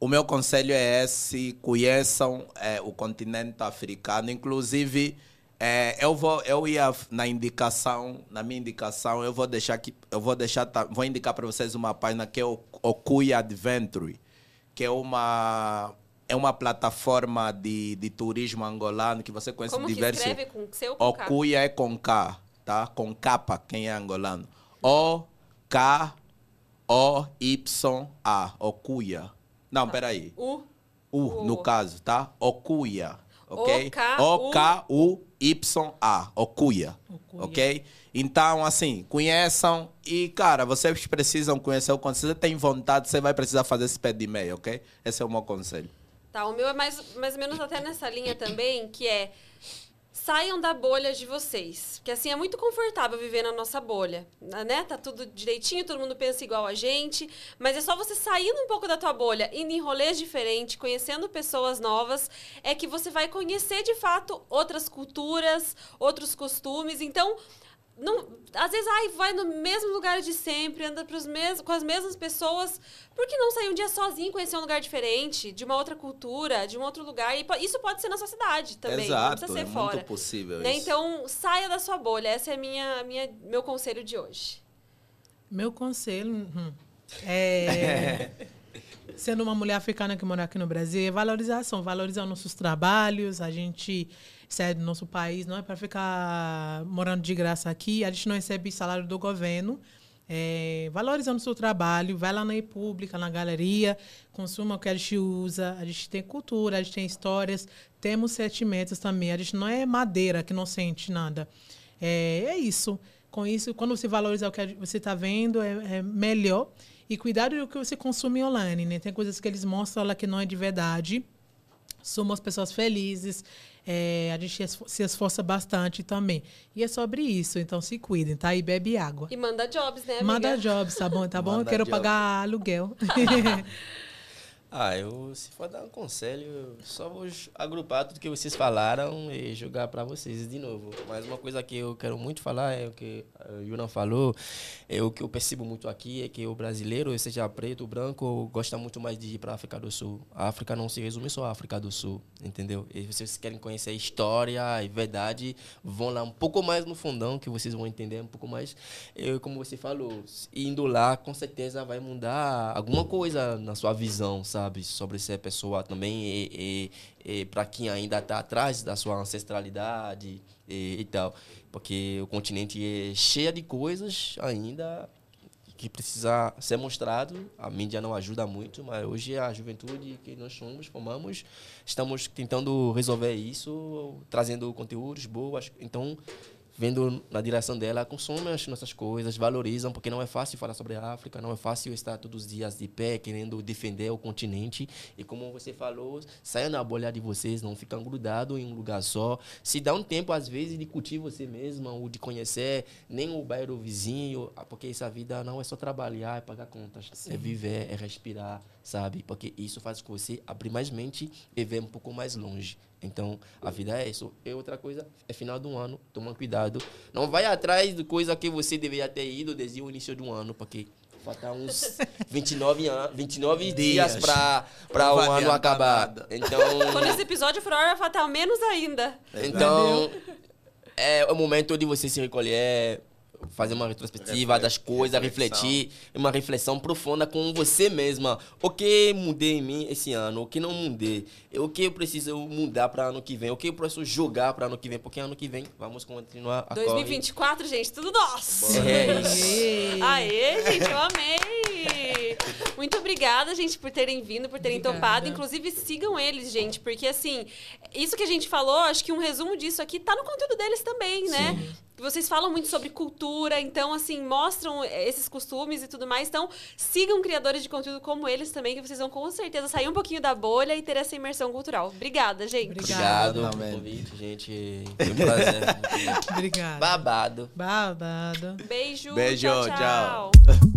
o meu conselho é esse: conheçam eh, o continente africano. Inclusive, eh, eu vou, eu ia na indicação, na minha indicação, eu vou deixar que, eu vou deixar, ta- vou indicar para vocês uma página que é o Okuya Adventure, que é uma é uma plataforma de, de turismo angolano que você conhece Como que diversos. escreve com ou com K? Okuya é com K, tá? Com capa, quem é angolano. O K O Y A, Okuya. Não, peraí. U. U, O. no caso, tá? Okuya. Ok? O-K-U. O-K-U-Y-A. Okuya. Okuya. Ok? Então, assim, conheçam e, cara, vocês precisam conhecer o conceito. Se você tem vontade, você vai precisar fazer esse pé de meia, ok? Esse é o meu conselho. Tá, o meu é mais, mais ou menos até nessa linha também, que é saiam da bolha de vocês. Porque assim é muito confortável viver na nossa bolha, né? Tá tudo direitinho, todo mundo pensa igual a gente, mas é só você saindo um pouco da tua bolha, indo em rolês diferentes, conhecendo pessoas novas, é que você vai conhecer de fato outras culturas, outros costumes. Então, não, às vezes, ai, vai no mesmo lugar de sempre, anda pros mes com as mesmas pessoas. Por que não sair um dia sozinho, conhecer um lugar diferente, de uma outra cultura, de um outro lugar? E isso pode ser na sua cidade também, não Exato, precisa ser é fora. muito possível Né? isso. Então, saia da sua bolha. Esse é minha, minha, meu conselho de hoje. Meu conselho hum, é. Sendo uma mulher africana que mora aqui no Brasil, é valorização, valorizar nossos trabalhos. A gente sai do nosso país, não é para ficar morando de graça aqui. A gente não recebe salário do governo. É, valorizando o seu trabalho, vai lá na República, na galeria, consuma o que a gente usa. A gente tem cultura, a gente tem histórias, temos sentimentos também. A gente não é madeira que não sente nada. É, é isso. Com isso, quando você valorizar o que você está vendo, é, é melhor. E cuidado do que você consome online, né? Tem coisas que eles mostram lá que não é de verdade. Somos pessoas felizes. É, a gente se esforça bastante também. E é sobre isso. Então se cuidem, tá? E bebe água. E manda jobs, né, amiga? Manda jobs, tá bom? Tá bom? Eu Manda quero jobs. pagar aluguel. Ah, eu, se for dar um conselho, eu só vou agrupar tudo que vocês falaram e jogar para vocês de novo. Mas uma coisa que eu quero muito falar é o que o Yunan falou, é o que eu percebo muito aqui é que o brasileiro, seja preto branco, gosta muito mais de ir para a África do Sul. A África não se resume só à África do Sul, entendeu? E vocês querem conhecer a história e verdade, vão lá um pouco mais no fundão que vocês vão entender um pouco mais. Como você falou, indo lá, com certeza vai mudar alguma coisa na sua visão, sabe? Sobre ser pessoa também e, e, e para quem ainda está atrás da sua ancestralidade e, e tal. Porque o continente é cheio de coisas ainda que precisa ser mostrado. A mídia não ajuda muito, mas hoje a juventude que nós somos, formamos, estamos tentando resolver isso, trazendo conteúdos boas. Então, vendo na direção dela, consomem as nossas coisas, valorizam, porque não é fácil falar sobre a África, não é fácil estar todos os dias de pé, querendo defender o continente. E como você falou, saiam da bolha de vocês, não ficam grudados em um lugar só. Se dá um tempo, às vezes, de curtir você mesma, ou de conhecer nem o bairro vizinho, porque essa vida não é só trabalhar, é pagar contas, é viver, é respirar, sabe? Porque isso faz com você abrir mais mente e ver um pouco mais longe. Então, a vida é isso. E outra coisa, é final do ano, toma cuidado. Não vai atrás de coisa que você deveria ter ido desde o início do ano, porque falta uns 29, an 29 dias, dias para o ano acabar. Nada. Então, Quando esse episódio for hora, falta menos ainda. Então, é o momento de você se recolher, fazer uma retrospectiva das coisas, reflexão. refletir, uma reflexão profunda com você mesma. O que mudei em mim esse ano? O que não mudei? O que eu preciso mudar para ano que vem? O que eu preciso jogar para ano que vem? Porque ano que vem vamos continuar a 2024, corre. gente, tudo nosso. É isso. Aê, gente, eu amei. Muito obrigada, gente, por terem vindo, por terem obrigada. topado. Inclusive, sigam eles, gente, porque assim, isso que a gente falou, acho que um resumo disso aqui tá no conteúdo deles também, né? Sim vocês falam muito sobre cultura, então, assim, mostram esses costumes e tudo mais. Então, sigam criadores de conteúdo como eles também, que vocês vão com certeza sair um pouquinho da bolha e ter essa imersão cultural. Obrigada, gente. Obrigado pelo convite, gente. Foi um prazer. Obrigada. Babado. Babado. Beijo. Beijo, tchau. tchau. tchau.